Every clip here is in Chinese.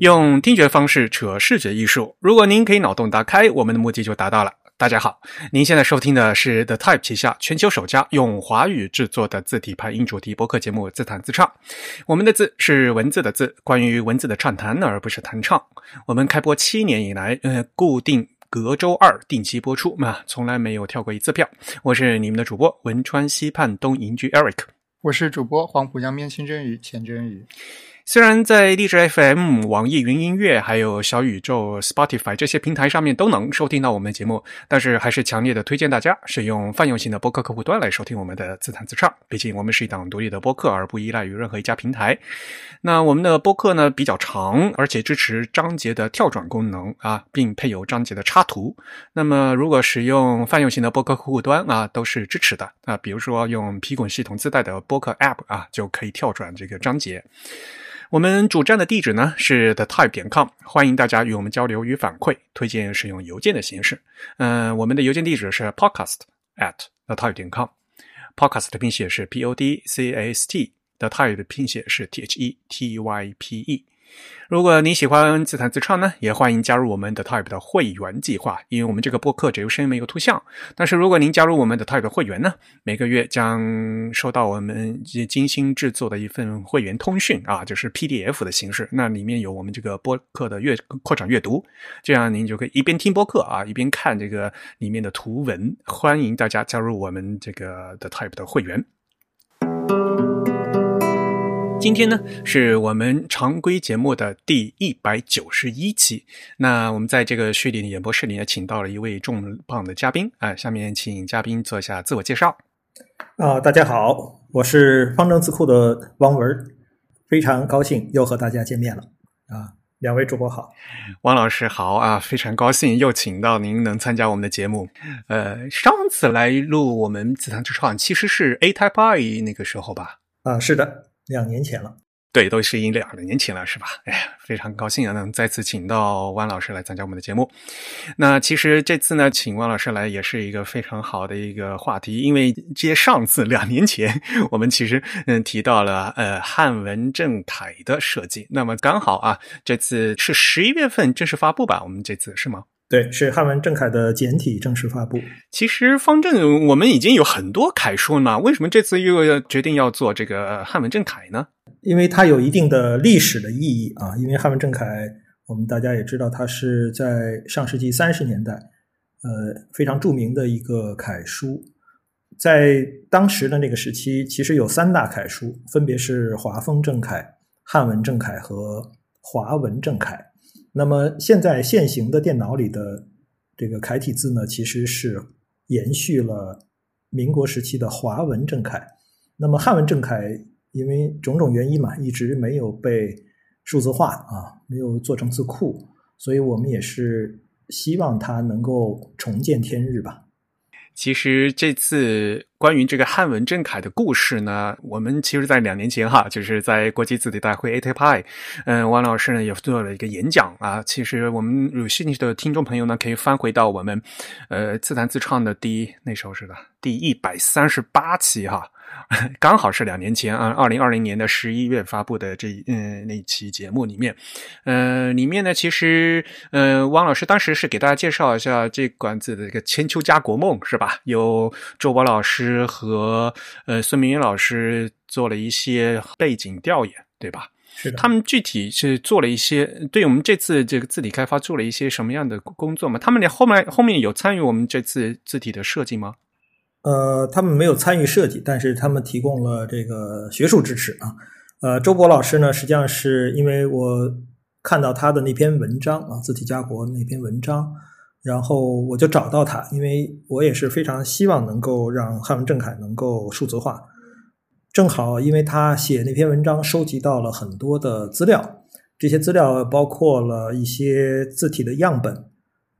用听觉方式扯视觉艺术。如果您可以脑洞打开，我们的目的就达到了。大家好，您现在收听的是 The Type 旗下全球首家用华语制作的字体排音主题播客节目《自弹自唱》。我们的字是文字的字，关于文字的畅谈，而不是弹唱。我们开播七年以来，呃，固定隔周二定期播出，那从来没有跳过一次票。我是你们的主播汶川西畔东营居 Eric，我是主播黄浦江边清真鱼钱真鱼。虽然在荔枝 FM、网易云音乐、还有小宇宙、Spotify 这些平台上面都能收听到我们的节目，但是还是强烈的推荐大家使用泛用型的播客客户端来收听我们的自弹自唱。毕竟我们是一档独立的播客，而不依赖于任何一家平台。那我们的播客呢比较长，而且支持章节的跳转功能啊，并配有章节的插图。那么如果使用泛用型的播客客户端啊，都是支持的啊。比如说用皮滚系统自带的播客 App 啊，就可以跳转这个章节。我们主站的地址呢是 the type 点 com，欢迎大家与我们交流与反馈，推荐使用邮件的形式。嗯，我们的邮件地址是 podcast at the type 点 com，podcast 的拼写是 p o d c a s t，the type 的拼写是 t h e t y p e。如果你喜欢自弹自唱呢，也欢迎加入我们的 Type 的会员计划。因为我们这个播客只有声音没有图像，但是如果您加入我们的 Type 会员呢，每个月将收到我们精心制作的一份会员通讯啊，就是 PDF 的形式。那里面有我们这个播客的阅扩展阅读，这样您就可以一边听播客啊，一边看这个里面的图文。欢迎大家加入我们这个的 Type 的会员。今天呢，是我们常规节目的第一百九十一期。那我们在这个序列的演播室里呢，请到了一位重磅的嘉宾啊。下面请嘉宾做一下自我介绍。啊，大家好，我是方正字库的汪文，非常高兴又和大家见面了。啊，两位主播好，汪老师好啊，非常高兴又请到您能参加我们的节目。呃，上次来录我们自弹自唱，其实是 A Type I 那个时候吧？啊，是的。两年前了，对，都是一两年前了，是吧？哎呀，非常高兴啊，能再次请到汪老师来参加我们的节目。那其实这次呢，请汪老师来也是一个非常好的一个话题，因为接上次两年前我们其实嗯提到了呃汉文正楷的设计，那么刚好啊，这次是十一月份正式发布吧？我们这次是吗？对，是汉文正楷的简体正式发布。其实方正我们已经有很多楷书了嘛，为什么这次又要决定要做这个汉文正楷呢？因为它有一定的历史的意义啊。因为汉文正楷，我们大家也知道，它是在上世纪三十年代，呃，非常著名的一个楷书。在当时的那个时期，其实有三大楷书，分别是华风正楷、汉文正楷和华文正楷。那么现在现行的电脑里的这个楷体字呢，其实是延续了民国时期的华文正楷。那么汉文正楷因为种种原因嘛，一直没有被数字化啊，没有做成字库，所以我们也是希望它能够重见天日吧。其实这次关于这个汉文正楷的故事呢，我们其实，在两年前哈，就是在国际字体大会 A T P I，嗯，王老师呢也做了一个演讲啊。其实我们有兴趣的听众朋友呢，可以翻回到我们呃自弹自唱的第那时候是吧第一百三十八期哈。刚好是两年前啊，二零二零年的十一月发布的这嗯那期节目里面，呃里面呢其实呃汪老师当时是给大家介绍一下这馆子的这个千秋家国梦是吧？有周博老师和呃孙明远老师做了一些背景调研，对吧？是的。他们具体是做了一些对我们这次这个字体开发做了一些什么样的工作吗？他们连后面后面有参与我们这次字体的设计吗？呃，他们没有参与设计，但是他们提供了这个学术支持啊。呃，周博老师呢，实际上是因为我看到他的那篇文章啊，《字体家国》那篇文章，然后我就找到他，因为我也是非常希望能够让汉文正楷能够数字化。正好，因为他写那篇文章，收集到了很多的资料，这些资料包括了一些字体的样本，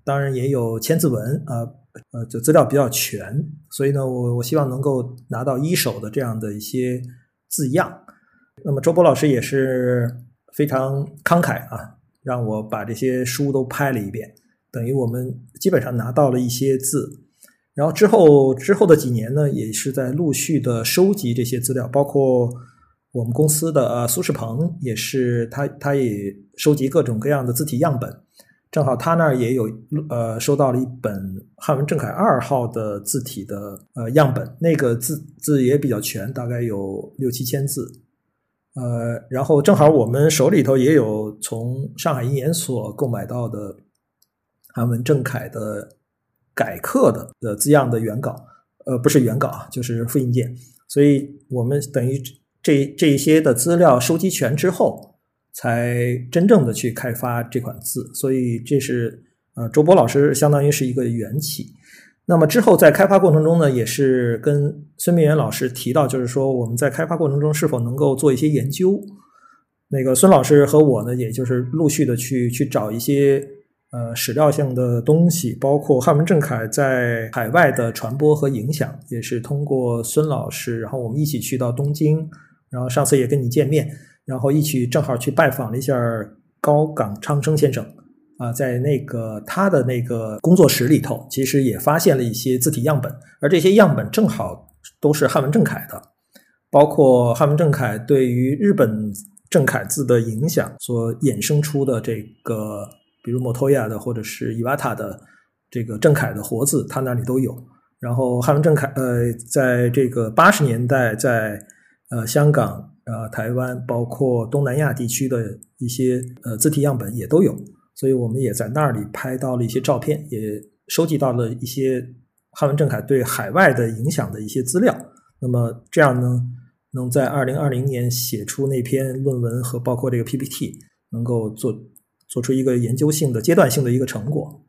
当然也有千字文啊。呃就资料比较全，所以呢，我我希望能够拿到一手的这样的一些字样。那么周波老师也是非常慷慨啊，让我把这些书都拍了一遍，等于我们基本上拿到了一些字。然后之后之后的几年呢，也是在陆续的收集这些资料，包括我们公司的呃苏世鹏也是他他也收集各种各样的字体样本，正好他那儿也有呃收到了一本汉文正楷二号的字体的呃样本，那个字字也比较全，大概有六七千字。呃，然后正好我们手里头也有从上海印研所购买到的韩文正楷的改刻的的字样的原稿，呃，不是原稿啊，就是复印件。所以我们等于这这一些的资料收集全之后，才真正的去开发这款字。所以这是呃，周波老师相当于是一个缘起。那么之后在开发过程中呢，也是跟孙明远老师提到，就是说我们在开发过程中是否能够做一些研究。那个孙老师和我呢，也就是陆续的去去找一些呃史料性的东西，包括汉文正楷在海外的传播和影响，也是通过孙老师，然后我们一起去到东京，然后上次也跟你见面，然后一起正好去拜访了一下高岗昌生先生。啊，在那个他的那个工作室里头，其实也发现了一些字体样本，而这些样本正好都是汉文正楷的，包括汉文正楷对于日本正楷字的影响所衍生出的这个，比如摩托亚的或者是伊瓦塔的这个正楷的活字，他那里都有。然后汉文正楷，呃，在这个八十年代，在呃香港、呃台湾，包括东南亚地区的一些呃字体样本也都有。所以我们也在那里拍到了一些照片，也收集到了一些汉文正楷对海外的影响的一些资料。那么这样呢，能在二零二零年写出那篇论文和包括这个 PPT，能够做做出一个研究性的阶段性的一个成果。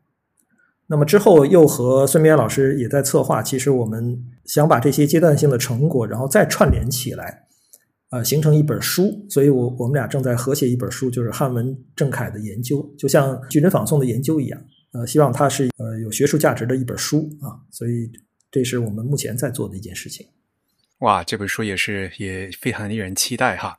那么之后又和孙明老师也在策划，其实我们想把这些阶段性的成果，然后再串联起来。呃，形成一本书，所以我我们俩正在合写一本书，就是汉文郑恺的研究，就像矩阵仿宋的研究一样。呃，希望它是呃有学术价值的一本书啊，所以这是我们目前在做的一件事情。哇，这本书也是也非常令人期待哈。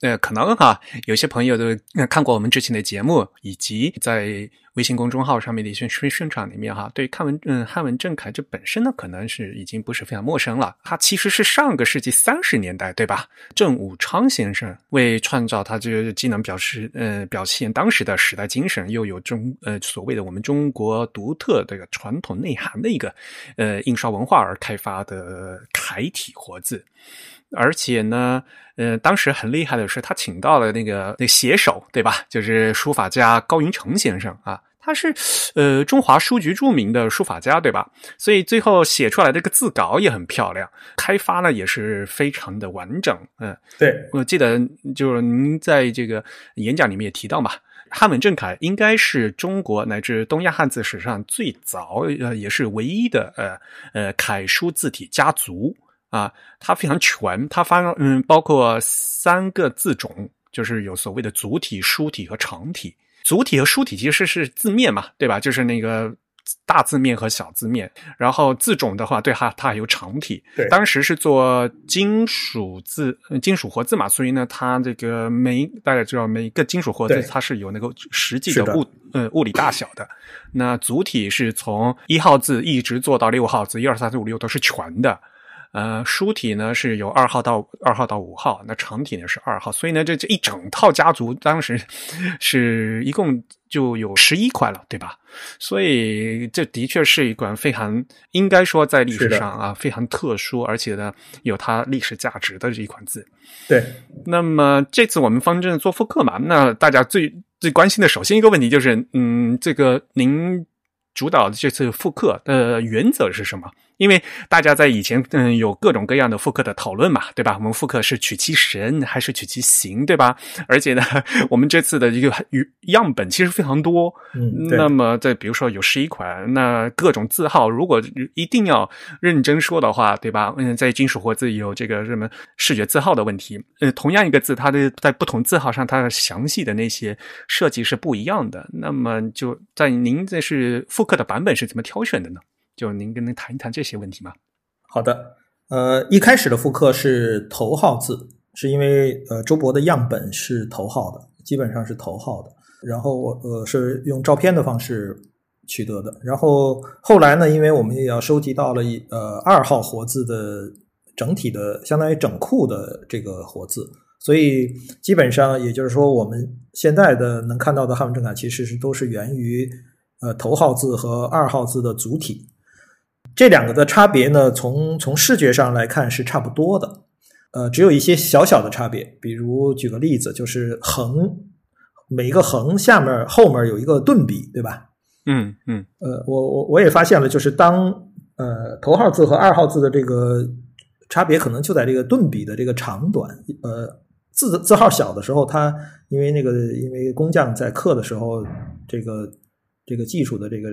呃，可能哈，有些朋友都看过我们之前的节目，以及在微信公众号上面的一些宣宣传里面哈，对汉文嗯汉文正楷这本身呢，可能是已经不是非常陌生了。它其实是上个世纪三十年代对吧？郑武昌先生为创造他这个既能表示呃表现当时的时代精神，又有中呃所谓的我们中国独特这个传统内涵的一个呃印刷文化而开发的楷体活字。而且呢，呃，当时很厉害的是，他请到了那个那写手，对吧？就是书法家高云成先生啊，他是呃中华书局著名的书法家，对吧？所以最后写出来这个字稿也很漂亮，开发呢也是非常的完整。嗯，对，我记得就是您在这个演讲里面也提到嘛，汉文正楷应该是中国乃至东亚汉字史上最早呃也是唯一的呃呃楷书字体家族。啊，它非常全，它发嗯，包括三个字种，就是有所谓的组体、书体和长体。组体和书体其实是字面嘛，对吧？就是那个大字面和小字面。然后字种的话，对它它还有长体。对，当时是做金属字、金属活字嘛，所以呢，它这个每大家知道，每一个金属活字它是有那个实际的物呃物理大小的。那主体是从一号字一直做到六号字，一二三四五六都是全的。呃，书体呢是由二号到二号到五号，那长体呢是二号，所以呢，这这一整套家族当时是一共就有十一块了，对吧？所以这的确是一款非常应该说在历史上啊非常特殊，而且呢有它历史价值的这一款字。对，那么这次我们方正做复刻嘛，那大家最最关心的首先一个问题就是，嗯，这个您主导的这次复刻的原则是什么？因为大家在以前嗯有各种各样的复刻的讨论嘛，对吧？我们复刻是取其神还是取其形，对吧？而且呢，我们这次的一个样本其实非常多。嗯，那么在比如说有十一款，那各种字号，如果一定要认真说的话，对吧？嗯，在金属活字有这个什么视觉字号的问题。呃，同样一个字，它的在不同字号上，它的详细的那些设计是不一样的。那么就在您这是复刻的版本是怎么挑选的呢？就您跟您谈一谈这些问题吗？好的，呃，一开始的复刻是头号字，是因为呃周博的样本是头号的，基本上是头号的。然后我呃是用照片的方式取得的。然后后来呢，因为我们也要收集到了一呃二号活字的整体的相当于整库的这个活字，所以基本上也就是说，我们现在的能看到的汉文正楷其实是都是源于呃头号字和二号字的组体。这两个的差别呢，从从视觉上来看是差不多的，呃，只有一些小小的差别。比如举个例子，就是横每一个横下面后面有一个顿笔，对吧？嗯嗯，呃，我我我也发现了，就是当呃头号字和二号字的这个差别，可能就在这个顿笔的这个长短。呃，字字号小的时候，它因为那个因为工匠在刻的时候，这个这个技术的这个。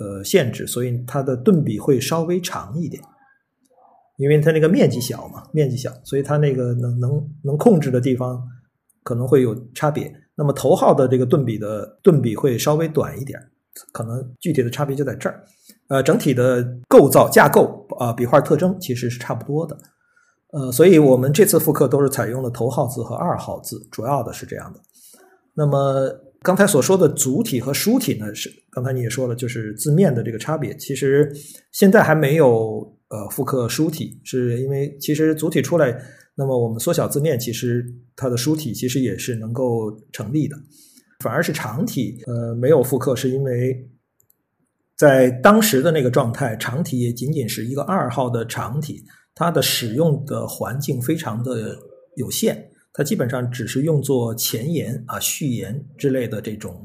呃，限制，所以它的顿笔会稍微长一点，因为它那个面积小嘛，面积小，所以它那个能能能控制的地方可能会有差别。那么头号的这个顿笔的顿笔会稍微短一点，可能具体的差别就在这儿。呃，整体的构造架构啊，笔画特征其实是差不多的。呃，所以我们这次复刻都是采用了头号字和二号字，主要的是这样的。那么。刚才所说的主体和书体呢，是刚才你也说了，就是字面的这个差别。其实现在还没有呃复刻书体，是因为其实主体出来，那么我们缩小字面，其实它的书体其实也是能够成立的。反而是长体呃没有复刻，是因为在当时的那个状态，长体也仅仅是一个二号的长体，它的使用的环境非常的有限。它基本上只是用作前言啊、序言之类的这种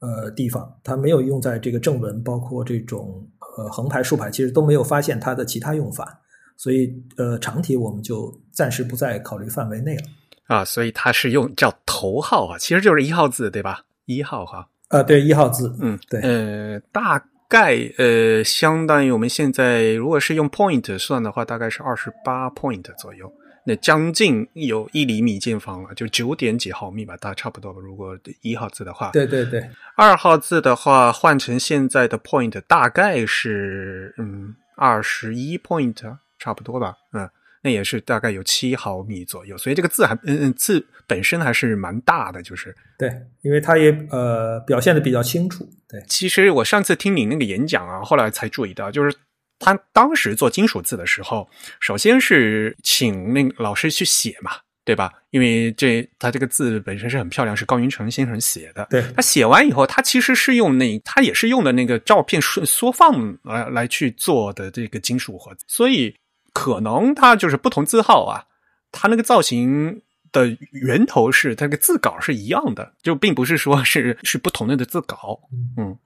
呃地方，它没有用在这个正文，包括这种呃横排、竖排，其实都没有发现它的其他用法，所以呃长体我们就暂时不在考虑范围内了啊。所以它是用叫头号啊，其实就是一号字对吧？一号哈啊，对一号字，嗯，对，呃，大概呃相当于我们现在如果是用 point 算的话，大概是二十八 point 左右。那将近有一厘米见方了，就九点几毫米吧，大差不多吧。如果一号字的话，对对对，二号字的话换成现在的 point 大概是嗯二十一 point 差不多吧，嗯，那也是大概有七毫米左右。所以这个字还嗯嗯字本身还是蛮大的，就是对，因为它也呃表现的比较清楚。对，其实我上次听你那个演讲啊，后来才注意到，就是。他当时做金属字的时候，首先是请那老师去写嘛，对吧？因为这他这个字本身是很漂亮，是高云成先生写的。对他写完以后，他其实是用那他也是用的那个照片缩缩放来来去做的这个金属盒子，所以可能他就是不同字号啊，他那个造型的源头是他那个字稿是一样的，就并不是说是是不同的的字稿，嗯。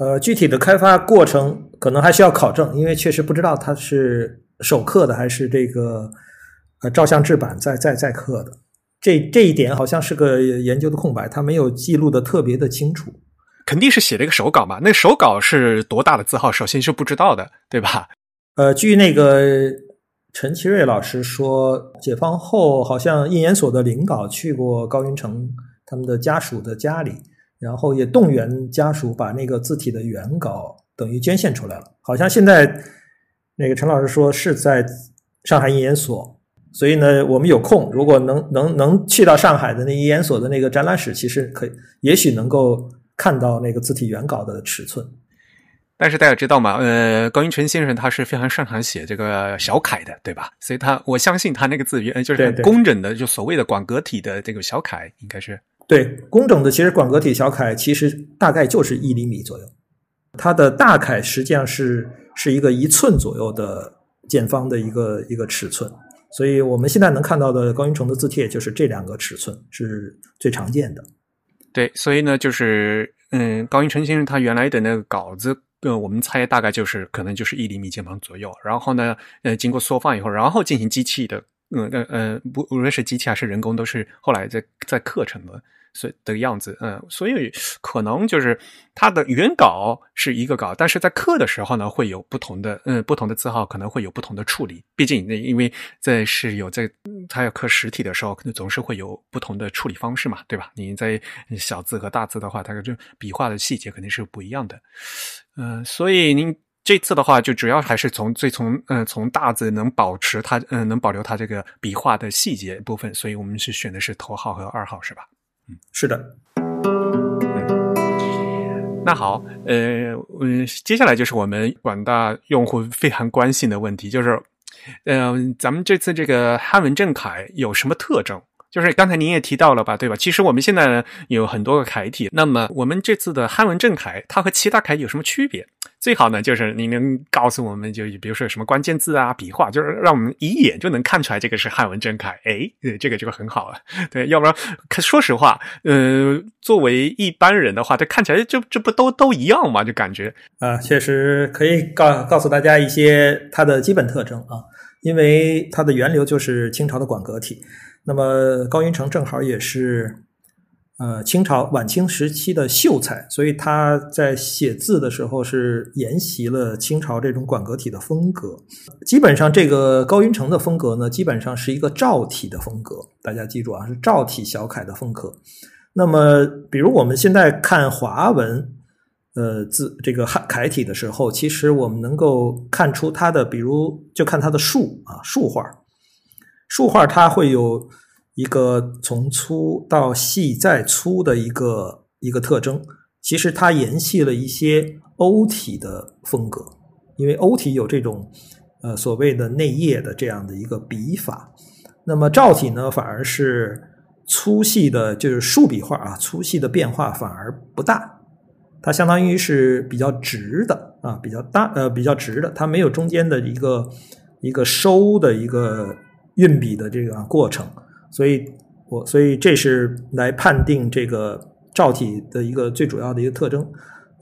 呃，具体的开发过程可能还需要考证，因为确实不知道它是手刻的还是这个呃照相制版再再再刻的。这这一点好像是个研究的空白，他没有记录的特别的清楚。肯定是写了一个手稿嘛？那手稿是多大的字号？首先是不知道的，对吧？呃，据那个陈其瑞老师说，解放后好像印研所的领导去过高云成他们的家属的家里。然后也动员家属把那个字体的原稿等于捐献出来了。好像现在那个陈老师说是在上海印研所，所以呢，我们有空如果能能能去到上海的那印研所的那个展览室，其实可以，也许能够看到那个字体原稿的尺寸。但是大家知道吗？呃，高云成先生他是非常擅长写这个小楷的，对吧？所以他我相信他那个字原就是工整的，就所谓的广格体的这个小楷，应该是。对，工整的其实广格体小楷其实大概就是一厘米左右，它的大楷实际上是是一个一寸左右的见方的一个一个尺寸，所以我们现在能看到的高云成的字帖就是这两个尺寸是最常见的。对，所以呢，就是嗯，高云成先生他原来的那个稿子，呃，我们猜大概就是可能就是一厘米见方左右，然后呢，呃，经过缩放以后，然后进行机器的，嗯呃呃，不无论是机器还是人工，都是后来在在刻成的。所以的样子，嗯，所以可能就是它的原稿是一个稿，但是在刻的时候呢，会有不同的，嗯，不同的字号可能会有不同的处理。毕竟那因为在是有在它要刻实体的时候，可能总是会有不同的处理方式嘛，对吧？你在小字和大字的话，它就笔画的细节肯定是不一样的。嗯，所以您这次的话，就主要还是从最从嗯从大字能保持它，嗯，能保留它这个笔画的细节部分，所以我们是选的是头号和二号，是吧？是的，那好，呃，嗯，接下来就是我们广大用户非常关心的问题，就是嗯，咱们这次这个汉文正楷有什么特征？就是刚才您也提到了吧，对吧？其实我们现在呢有很多个楷体，那么我们这次的汉文正楷，它和其他楷有什么区别？最好呢就是您能告诉我们，就比如说什么关键字啊、笔画，就是让我们一眼就能看出来这个是汉文正楷。哎，这个就很好了。对，要不然说实话，呃，作为一般人的话，这看起来就这不都都一样吗？就感觉啊，确实可以告告诉大家一些它的基本特征啊，因为它的源流就是清朝的馆阁体。那么高云成正好也是，呃，清朝晚清时期的秀才，所以他在写字的时候是沿袭了清朝这种馆阁体的风格。基本上，这个高云成的风格呢，基本上是一个赵体的风格。大家记住啊，是赵体小楷的风格。那么，比如我们现在看华文，呃，字这个汉楷体的时候，其实我们能够看出它的，比如就看它的竖啊，竖画。竖画它会有一个从粗到细再粗的一个一个特征，其实它沿袭了一些欧体的风格，因为欧体有这种呃所谓的内页的这样的一个笔法，那么赵体呢反而是粗细的，就是竖笔画啊，粗细的变化反而不大，它相当于是比较直的啊，比较大呃比较直的，它没有中间的一个一个收的一个。运笔的这个过程，所以我所以这是来判定这个赵体的一个最主要的一个特征。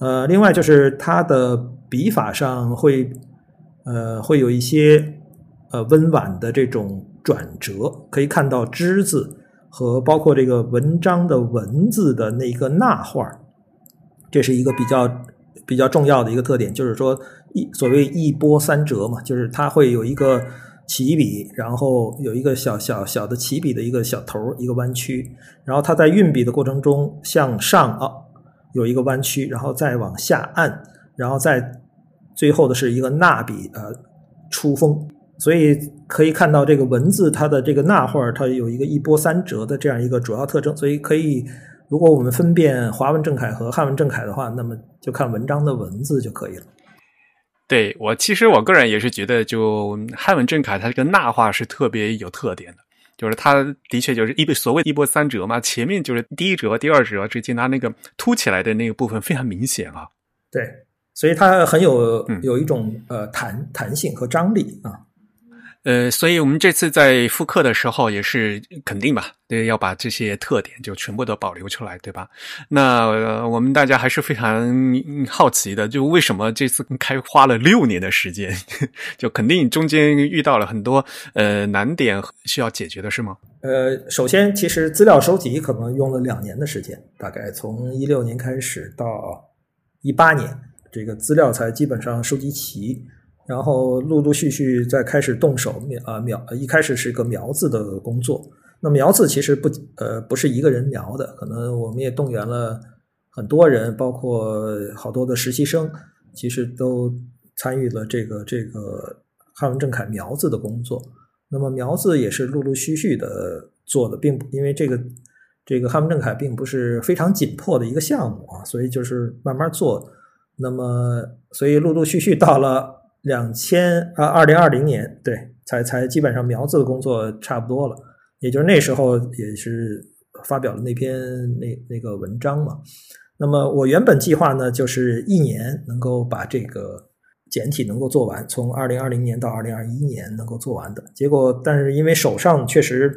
呃，另外就是它的笔法上会呃会有一些呃温婉的这种转折，可以看到之字和包括这个文章的文字的那一个捺画，这是一个比较比较重要的一个特点，就是说一所谓一波三折嘛，就是它会有一个。起笔，然后有一个小小小的起笔的一个小头一个弯曲，然后它在运笔的过程中向上啊有一个弯曲，然后再往下按，然后再最后的是一个捺笔呃出锋，所以可以看到这个文字它的这个捺画它有一个一波三折的这样一个主要特征，所以可以如果我们分辨华文正楷和汉文正楷的话，那么就看文章的文字就可以了。对我，其实我个人也是觉得，就汉文正楷，它这个捺画是特别有特点的，就是它的确就是一所谓一波三折嘛，前面就是第一折、第二折之间，它那个凸起来的那个部分非常明显啊。对，所以它很有有一种呃弹弹性和张力啊。呃，所以我们这次在复刻的时候也是肯定吧，对，要把这些特点就全部都保留出来，对吧？那我们大家还是非常好奇的，就为什么这次开花了六年的时间，就肯定中间遇到了很多呃难点需要解决的是吗？呃，首先，其实资料收集可能用了两年的时间，大概从一六年开始到一八年，这个资料才基本上收集齐。然后陆陆续续在开始动手描啊描，一开始是一个描字的工作。那描字其实不呃不是一个人描的，可能我们也动员了很多人，包括好多的实习生，其实都参与了这个这个汉文正楷描字的工作。那么描字也是陆陆续续的做的，并不因为这个这个汉文正楷并不是非常紧迫的一个项目啊，所以就是慢慢做。那么所以陆陆续续到了。两千啊，二零二零年对，才才基本上苗子的工作差不多了，也就是那时候也是发表了那篇那那个文章嘛。那么我原本计划呢，就是一年能够把这个简体能够做完，从二零二零年到二零二一年能够做完的。结果，但是因为手上确实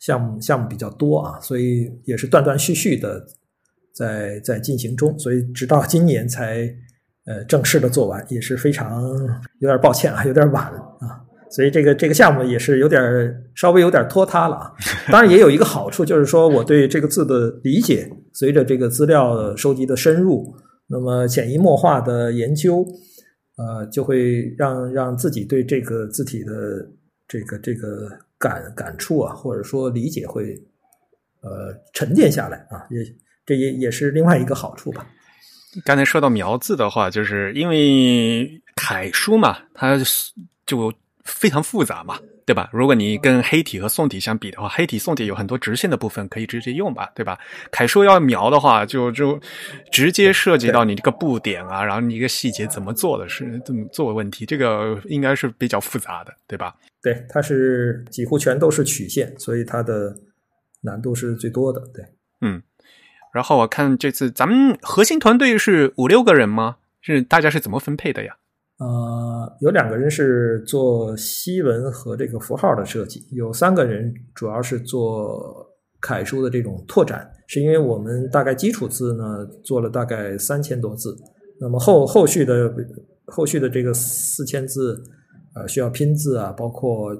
项目项目比较多啊，所以也是断断续续的在在进行中，所以直到今年才。呃，正式的做完也是非常有点抱歉啊，有点晚啊，所以这个这个项目也是有点稍微有点拖沓了啊。当然也有一个好处，就是说我对这个字的理解，随着这个资料收集的深入，那么潜移默化的研究，呃，就会让让自己对这个字体的这个这个感感触啊，或者说理解会呃沉淀下来啊，也这也也是另外一个好处吧。刚才说到描字的话，就是因为楷书嘛，它就非常复杂嘛，对吧？如果你跟黑体和宋体相比的话，黑体、宋体有很多直线的部分可以直接用吧，对吧？楷书要描的话，就就直接涉及到你这个布点啊，然后你一个细节怎么做的是怎么做问题，这个应该是比较复杂的，对吧？对，它是几乎全都是曲线，所以它的难度是最多的。对，嗯。然后我看这次咱们核心团队是五六个人吗？是大家是怎么分配的呀？呃，有两个人是做西文和这个符号的设计，有三个人主要是做楷书的这种拓展。是因为我们大概基础字呢做了大概三千多字，那么后后续的后续的这个四千字，呃，需要拼字啊，包括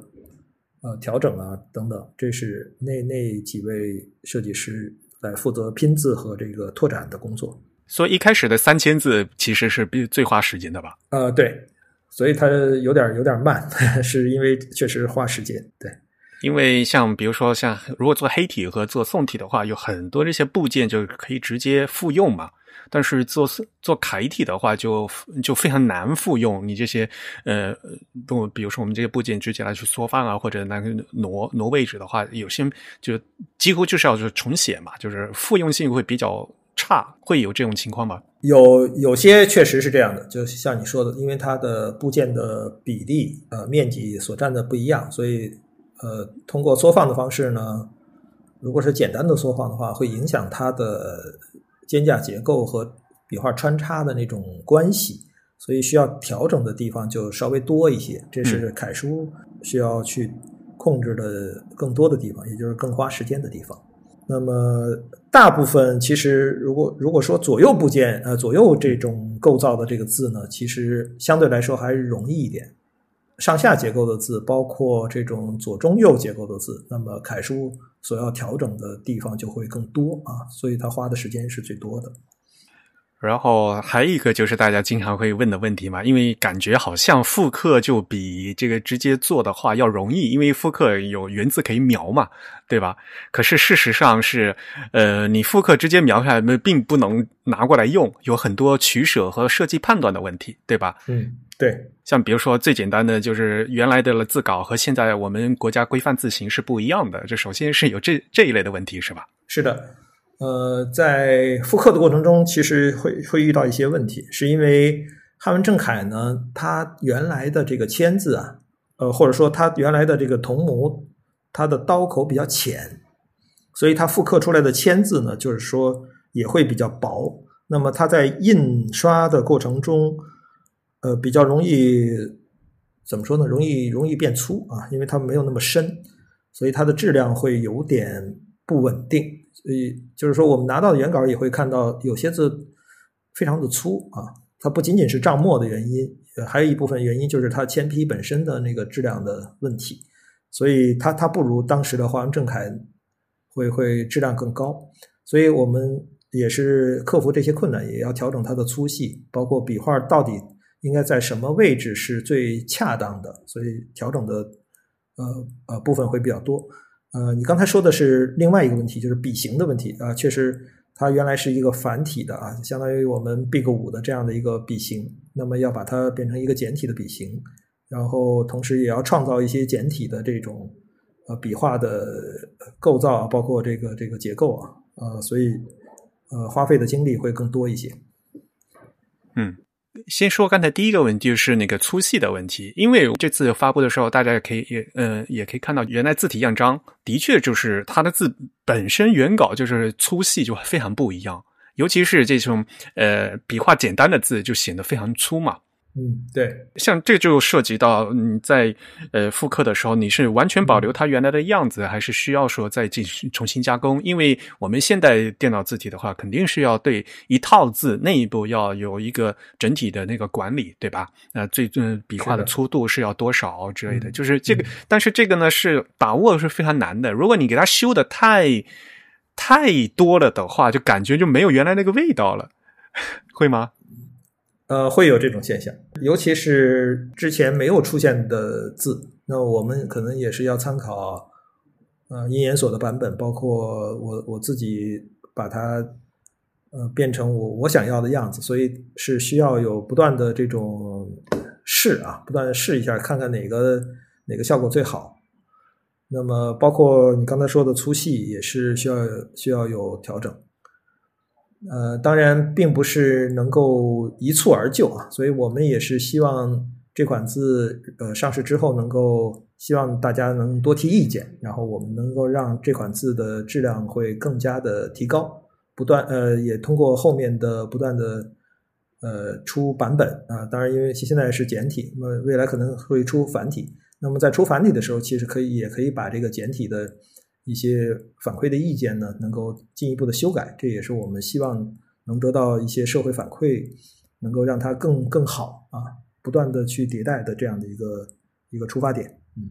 呃调整啊等等，这是那那几位设计师来负责拼字和这个拓展的工作。所以一开始的三千字其实是比最花时间的吧？呃，对，所以它有点有点慢，是因为确实花时间。对，因为像比如说像如果做黑体和做宋体的话，有很多这些部件就可以直接复用嘛。但是做做楷体的话，就就非常难复用。你这些呃，动比如说我们这些部件直接来去缩放啊，或者那个挪挪位置的话，有些就几乎就是要是重写嘛，就是复用性会比较。差会有这种情况吗？有有些确实是这样的，就像你说的，因为它的部件的比例呃面积所占的不一样，所以呃通过缩放的方式呢，如果是简单的缩放的话，会影响它的肩胛结构和笔画穿插的那种关系，所以需要调整的地方就稍微多一些。这是楷书需要去控制的更多的地方，也就是更花时间的地方。那么大部分其实，如果如果说左右部件呃左右这种构造的这个字呢，其实相对来说还是容易一点。上下结构的字，包括这种左中右结构的字，那么楷书所要调整的地方就会更多啊，所以它花的时间是最多的。然后还有一个就是大家经常会问的问题嘛，因为感觉好像复刻就比这个直接做的话要容易，因为复刻有原字可以描嘛，对吧？可是事实上是，呃，你复刻直接描下来，并不能拿过来用，有很多取舍和设计判断的问题，对吧？嗯，对。像比如说最简单的就是原来的字稿和现在我们国家规范字形是不一样的，这首先是有这这一类的问题，是吧？是的。呃，在复刻的过程中，其实会会遇到一些问题，是因为汉文正楷呢，它原来的这个签字啊，呃，或者说它原来的这个铜模，它的刀口比较浅，所以它复刻出来的签字呢，就是说也会比较薄。那么它在印刷的过程中，呃，比较容易怎么说呢？容易容易变粗啊，因为它没有那么深，所以它的质量会有点不稳定。所以就是说，我们拿到的原稿也会看到有些字非常的粗啊。它不仅仅是账墨的原因，还有一部分原因就是它铅批本身的那个质量的问题。所以它它不如当时的华文正楷会会质量更高。所以我们也是克服这些困难，也要调整它的粗细，包括笔画到底应该在什么位置是最恰当的。所以调整的呃呃部分会比较多。呃，你刚才说的是另外一个问题，就是笔形的问题啊。确实，它原来是一个繁体的啊，相当于我们 Big 五的这样的一个笔形。那么要把它变成一个简体的笔形，然后同时也要创造一些简体的这种呃笔画的构造，包括这个这个结构啊，呃，所以呃花费的精力会更多一些。嗯。先说刚才第一个问题，就是那个粗细的问题。因为这次发布的时候，大家也可以也呃也可以看到，原来字体样章的确就是它的字本身原稿就是粗细就非常不一样，尤其是这种呃笔画简单的字就显得非常粗嘛。嗯，对，像这就涉及到你在呃复刻的时候，你是完全保留它原来的样子，还是需要说再进行重新加工？因为我们现代电脑字体的话，肯定是要对一套字内部要有一个整体的那个管理，对吧？那最嗯笔画的粗度是要多少之类的，就是这个。但是这个呢是把握是非常难的。如果你给它修的太太多了的话，就感觉就没有原来那个味道了，会吗？呃，会有这种现象，尤其是之前没有出现的字，那我们可能也是要参考，呃，音研所的版本，包括我我自己把它，呃，变成我我想要的样子，所以是需要有不断的这种试啊，不断的试一下，看看哪个哪个效果最好。那么包括你刚才说的粗细也是需要需要有调整。呃，当然并不是能够一蹴而就啊，所以我们也是希望这款字呃上市之后能够希望大家能多提意见，然后我们能够让这款字的质量会更加的提高，不断呃也通过后面的不断的呃出版本啊，当然因为现在是简体，那么未来可能会出繁体，那么在出繁体的时候，其实可以也可以把这个简体的。一些反馈的意见呢，能够进一步的修改，这也是我们希望能得到一些社会反馈，能够让它更更好啊，不断的去迭代的这样的一个一个出发点。嗯，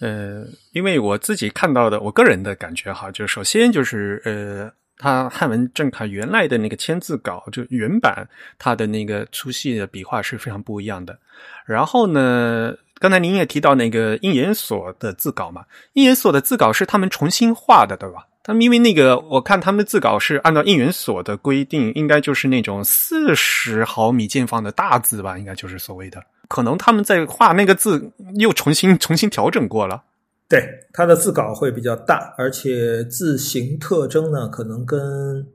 呃，因为我自己看到的，我个人的感觉哈，就首先就是呃，它汉文正楷原来的那个签字稿就原版，它的那个粗细的笔画是非常不一样的。然后呢？刚才您也提到那个应研所的字稿嘛？应研所的字稿是他们重新画的，对吧？他们因为那个，我看他们的字稿是按照应研所的规定，应该就是那种四十毫米见方的大字吧？应该就是所谓的，可能他们在画那个字又重新重新调整过了。对，他的字稿会比较大，而且字形特征呢，可能跟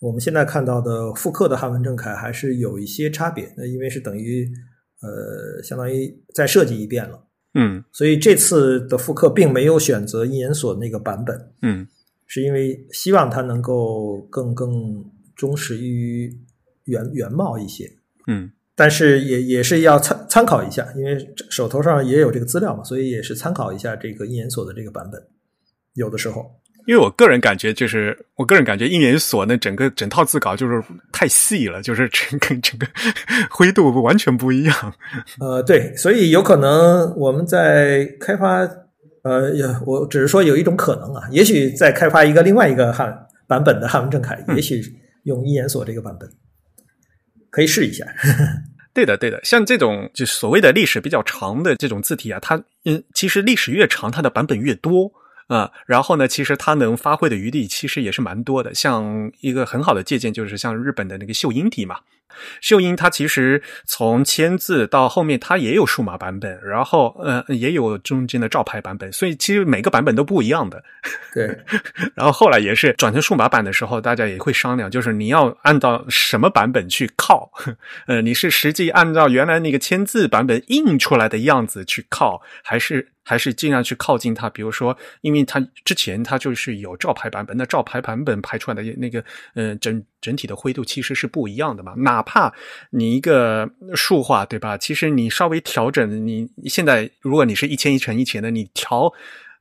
我们现在看到的复刻的汉文正楷还是有一些差别。那因为是等于。呃，相当于再设计一遍了，嗯，所以这次的复刻并没有选择一研所那个版本，嗯，是因为希望它能够更更忠实于原原貌一些，嗯，但是也也是要参参考一下，因为手头上也有这个资料嘛，所以也是参考一下这个一研所的这个版本，有的时候。因为我个人感觉，就是我个人感觉，一研所那整个整套字稿就是太细了，就是整个整个灰度完全不一样。呃，对，所以有可能我们在开发，呃，我只是说有一种可能啊，也许在开发一个另外一个汉版本的汉文正楷，也许用一研所这个版本，可以试一下。对的，对的，像这种就所谓的历史比较长的这种字体啊，它嗯，其实历史越长，它的版本越多。啊，然后呢，其实它能发挥的余地其实也是蛮多的。像一个很好的借鉴，就是像日本的那个秀英体嘛。秀英它其实从签字到后面，它也有数码版本，然后呃也有中间的照牌版本，所以其实每个版本都不一样的。对，然后后来也是转成数码版的时候，大家也会商量，就是你要按照什么版本去靠？呃，你是实际按照原来那个签字版本印出来的样子去靠，还是？还是尽量去靠近它，比如说，因为它之前它就是有照排版本，那照排版本排出来的那个，呃，整整体的灰度其实是不一样的嘛。哪怕你一个竖画，对吧？其实你稍微调整，你现在如果你是一千一乘一千的，你调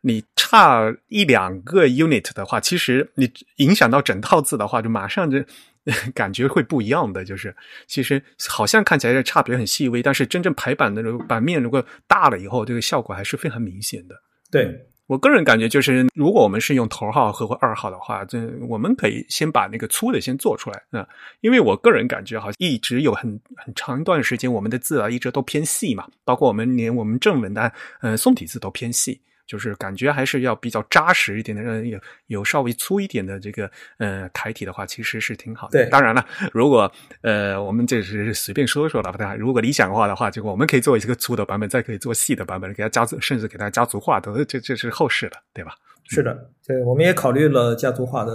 你差一两个 unit 的话，其实你影响到整套字的话，就马上就。感觉会不一样的，就是其实好像看起来差别很细微，但是真正排版的版面如果大了以后，这个效果还是非常明显的。对我个人感觉，就是如果我们是用头号和二号的话，这我们可以先把那个粗的先做出来啊，因为我个人感觉好像一直有很很长一段时间，我们的字啊一直都偏细嘛，包括我们连我们正文的呃宋体字都偏细。就是感觉还是要比较扎实一点的，有有稍微粗一点的这个呃楷体的话，其实是挺好的。对，当然了，如果呃我们这是随便说说的，大家如果理想化的话，就我们可以做一个粗的版本，再可以做细的版本，给它加，甚至给它家族化，都这这是后事了，对吧？是的，对，我们也考虑了家族化的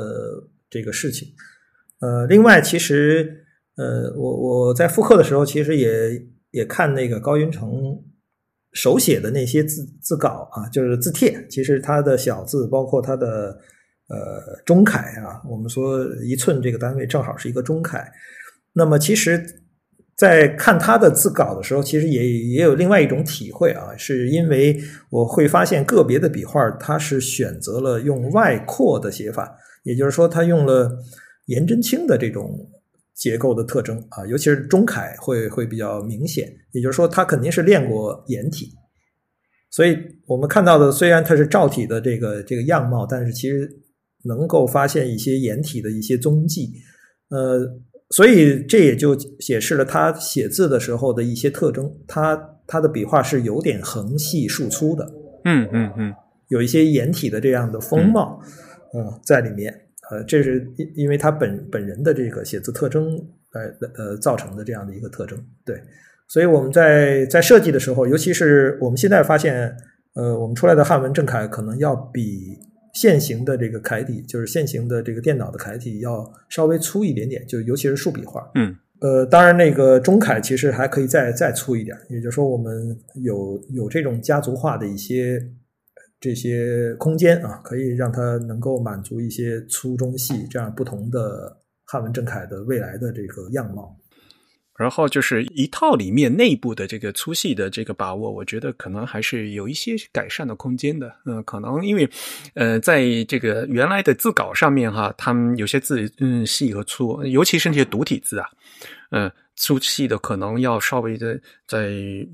这个事情。呃，另外，其实呃，我我在复刻的时候，其实也也看那个高云成。手写的那些字字稿啊，就是字帖，其实它的小字，包括它的呃中楷啊，我们说一寸这个单位正好是一个中楷。那么其实，在看他的字稿的时候，其实也也有另外一种体会啊，是因为我会发现个别的笔画，它是选择了用外扩的写法，也就是说，他用了颜真卿的这种。结构的特征啊，尤其是中楷会会比较明显。也就是说，它肯定是练过颜体，所以我们看到的虽然它是赵体的这个这个样貌，但是其实能够发现一些颜体的一些踪迹。呃，所以这也就显示了他写字的时候的一些特征。他他的笔画是有点横细竖粗的，嗯嗯嗯，有一些颜体的这样的风貌，嗯，在里面。呃，这是因因为他本本人的这个写字特征，呃呃造成的这样的一个特征。对，所以我们在在设计的时候，尤其是我们现在发现，呃，我们出来的汉文正楷可能要比现行的这个楷体，就是现行的这个电脑的楷体要稍微粗一点点，就尤其是竖笔画。嗯，呃，当然那个中楷其实还可以再再粗一点，也就是说我们有有这种家族化的一些这些空间啊，可以让它能够满足一些粗中细这样不同的汉文正楷的未来的这个样貌。然后就是一套里面内部的这个粗细的这个把握，我觉得可能还是有一些改善的空间的。嗯，可能因为呃，在这个原来的字稿上面哈，他们有些字嗯细和粗，尤其是那些独体字啊，嗯，粗细的可能要稍微的在，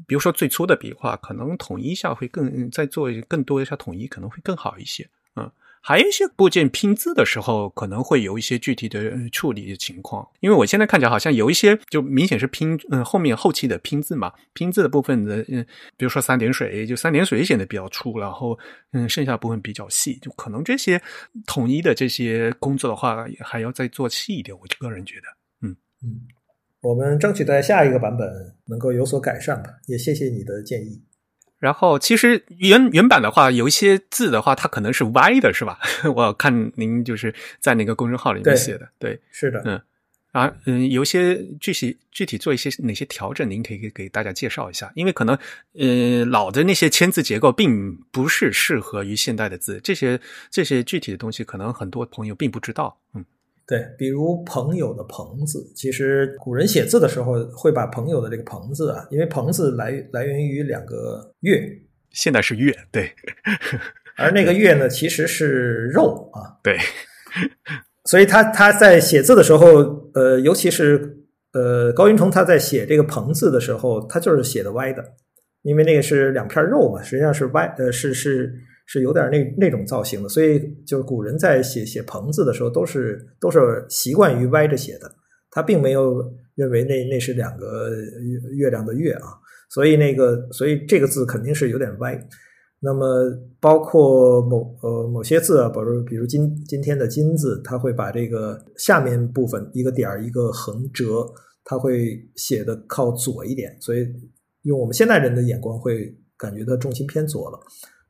比如说最粗的笔画，可能统一一下会更再做更多一下统一，可能会更好一些。嗯。还有一些部件拼字的时候，可能会有一些具体的处理情况。因为我现在看起来好像有一些就明显是拼，嗯，后面后期的拼字嘛，拼字的部分的，嗯，比如说三点水，就三点水显得比较粗，然后，嗯，剩下部分比较细，就可能这些统一的这些工作的话，还要再做细一点。我个人觉得，嗯嗯，我们争取在下一个版本能够有所改善吧。也谢谢你的建议。然后，其实原原版的话，有一些字的话，它可能是歪的，是吧？我看您就是在那个公众号里面写的，对，是的，嗯，啊，嗯，有些具体具体做一些哪些调整，您可以给给大家介绍一下，因为可能，呃，老的那些签字结构并不是适合于现代的字，这些这些具体的东西，可能很多朋友并不知道，嗯。对，比如朋友的“朋”字，其实古人写字的时候会把朋友的这个“朋”字啊，因为“朋”字来来源于两个月，现在是月，对，而那个月呢，其实是肉啊，对，所以他他在写字的时候，呃，尤其是呃高云崇他在写这个“朋”字的时候，他就是写的歪的，因为那个是两片肉嘛，实际上是歪，呃，是是。是有点那那种造型的，所以就是古人在写写棚字的时候，都是都是习惯于歪着写的，他并没有认为那那是两个月亮的月啊，所以那个所以这个字肯定是有点歪。那么包括某呃某些字啊，比如比如今今天的金字，他会把这个下面部分一个点儿一个横折，他会写的靠左一点，所以用我们现代人的眼光会感觉到重心偏左了。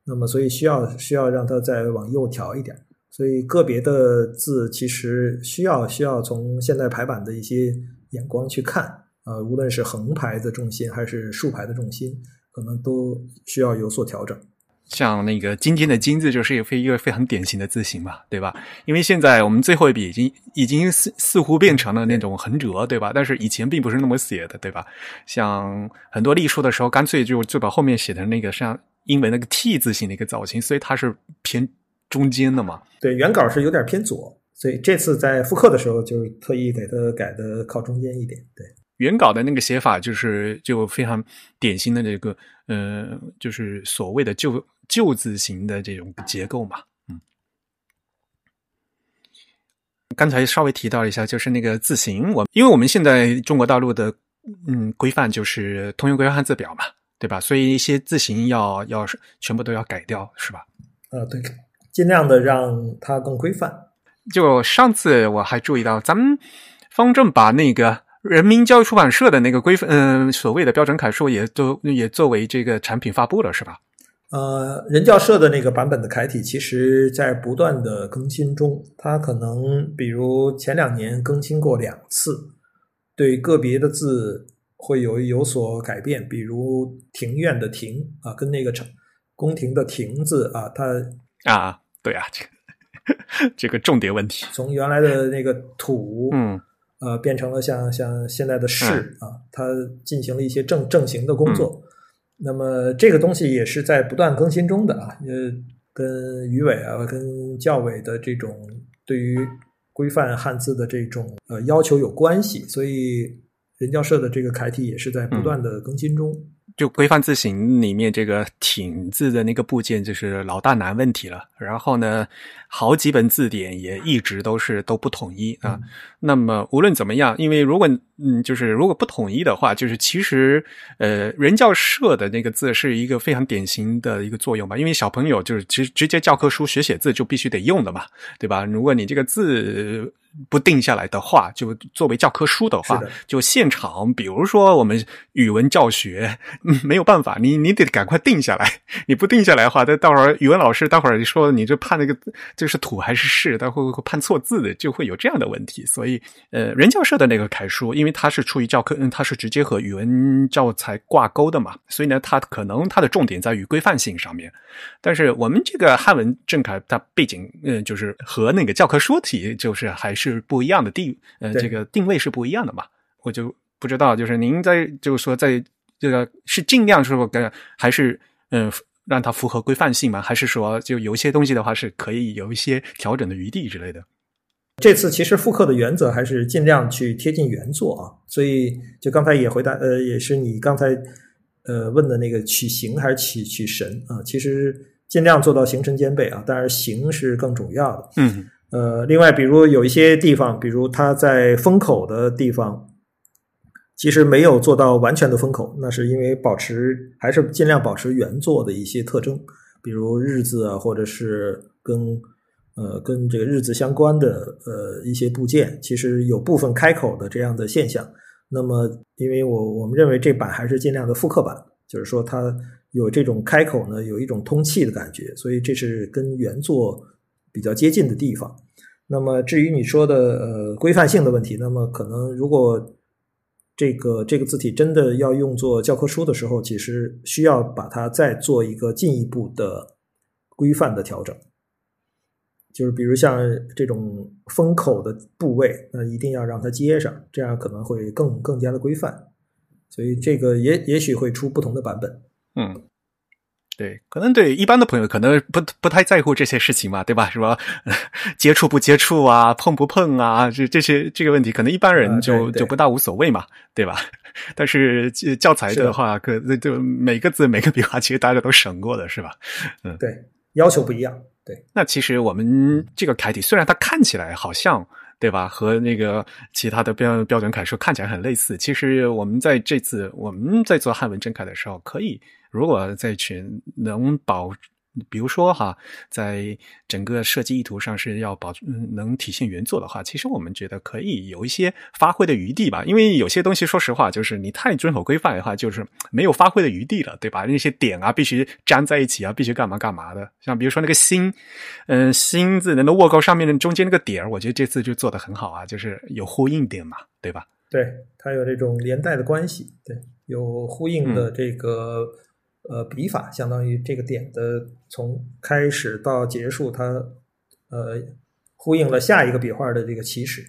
那么，所以需要需要让它再往右调一点。所以个别的字其实需要需要从现在排版的一些眼光去看啊，无论是横排的重心还是竖排的重心，可能都需要有所调整。像那个今天的“金”字就是一个非一个非常典型的字形嘛，对吧？因为现在我们最后一笔已经已经似似乎变成了那种横折，对吧？但是以前并不是那么写的，对吧？像很多隶书的时候，干脆就就把后面写成那个像。因为那个 T 字形的一个造型，所以它是偏中间的嘛。对，原稿是有点偏左，所以这次在复刻的时候，就是特意给它改的靠中间一点。对，原稿的那个写法就是就非常典型的这个，呃，就是所谓的旧旧字形的这种结构嘛。嗯，刚才稍微提到一下，就是那个字形，我因为我们现在中国大陆的嗯规范就是通用规范汉字表嘛。对吧？所以一些字形要要全部都要改掉，是吧？啊，对，尽量的让它更规范。就上次我还注意到，咱们方正把那个人民教育出版社的那个规范，嗯，所谓的标准楷书也都也作为这个产品发布了，是吧？呃，人教社的那个版本的楷体，其实在不断的更新中。它可能比如前两年更新过两次，对个别的字。会有有所改变，比如庭院的庭啊，跟那个城宫廷的庭字啊，它啊，对啊，这个这个重点问题，从原来的那个土，嗯，呃，变成了像像现在的士啊，它进行了一些正正形的工作。那么这个东西也是在不断更新中的啊，呃，跟语委啊，跟教委的这种对于规范汉字的这种呃要求有关系，所以。人教社的这个楷体也是在不断的更新中。就规范字形里面这个“挺”字的那个部件，就是老大难问题了。然后呢，好几本字典也一直都是都不统一啊。那么无论怎么样，因为如果嗯，就是如果不统一的话，就是其实呃，人教社的那个字是一个非常典型的一个作用吧。因为小朋友就是直直接教科书学写字就必须得用的嘛，对吧？如果你这个字不定下来的话，就作为教科书的话，就现场，比如说我们语文教学，没有办法，你你得赶快定下来。你不定下来的话，那到会儿语文老师待会儿说你这判那个这是土还是是，他会会判错字的，就会有这样的问题。所以，呃，人教社的那个楷书，因为它是出于教科，嗯，它是直接和语文教材挂钩的嘛，所以呢，它可能它的重点在于规范性上面。但是我们这个汉文正楷，它背景，嗯，就是和那个教科书题就是还是不一样的地，呃，这个定位是不一样的嘛。我就不知道，就是您在就是说在这个是尽量说跟还是嗯让它符合规范性吗？还是说就有一些东西的话是可以有一些调整的余地之类的？这次其实复刻的原则还是尽量去贴近原作啊。所以就刚才也回答，呃，也是你刚才。呃，问的那个取形还是取取神啊？其实尽量做到形神兼备啊，当然形是更重要的。嗯，呃，另外，比如有一些地方，比如它在封口的地方，其实没有做到完全的封口，那是因为保持还是尽量保持原作的一些特征，比如日字啊，或者是跟呃跟这个日字相关的呃一些部件，其实有部分开口的这样的现象。那么，因为我我们认为这版还是尽量的复刻版，就是说它有这种开口呢，有一种通气的感觉，所以这是跟原作比较接近的地方。那么至于你说的呃规范性的问题，那么可能如果这个这个字体真的要用作教科书的时候，其实需要把它再做一个进一步的规范的调整。就是比如像这种封口的部位，那一定要让它接上，这样可能会更更加的规范。所以这个也也许会出不同的版本。嗯，对，可能对一般的朋友可能不不太在乎这些事情嘛，对吧？什么接触不接触啊，碰不碰啊，这这些这个问题，可能一般人就就不大无所谓嘛，对吧？但是教材的话，可就每个字每个笔画，其实大家都审过的，是吧？嗯，对，要求不一样。对，那其实我们这个楷体虽然它看起来好像，对吧？和那个其他的标标准楷书看起来很类似，其实我们在这次我们在做汉文正楷的时候，可以如果在群能保。比如说哈，在整个设计意图上是要保能体现原作的话，其实我们觉得可以有一些发挥的余地吧。因为有些东西，说实话，就是你太遵守规范的话，就是没有发挥的余地了，对吧？那些点啊，必须粘在一起啊，必须干嘛干嘛的。像比如说那个“心”，嗯，“心”字那个卧钩上面的中间那个点，我觉得这次就做的很好啊，就是有呼应点嘛，对吧？对，它有这种连带的关系，对，有呼应的这个。呃，笔法相当于这个点的从开始到结束，它呃呼应了下一个笔画的这个起始。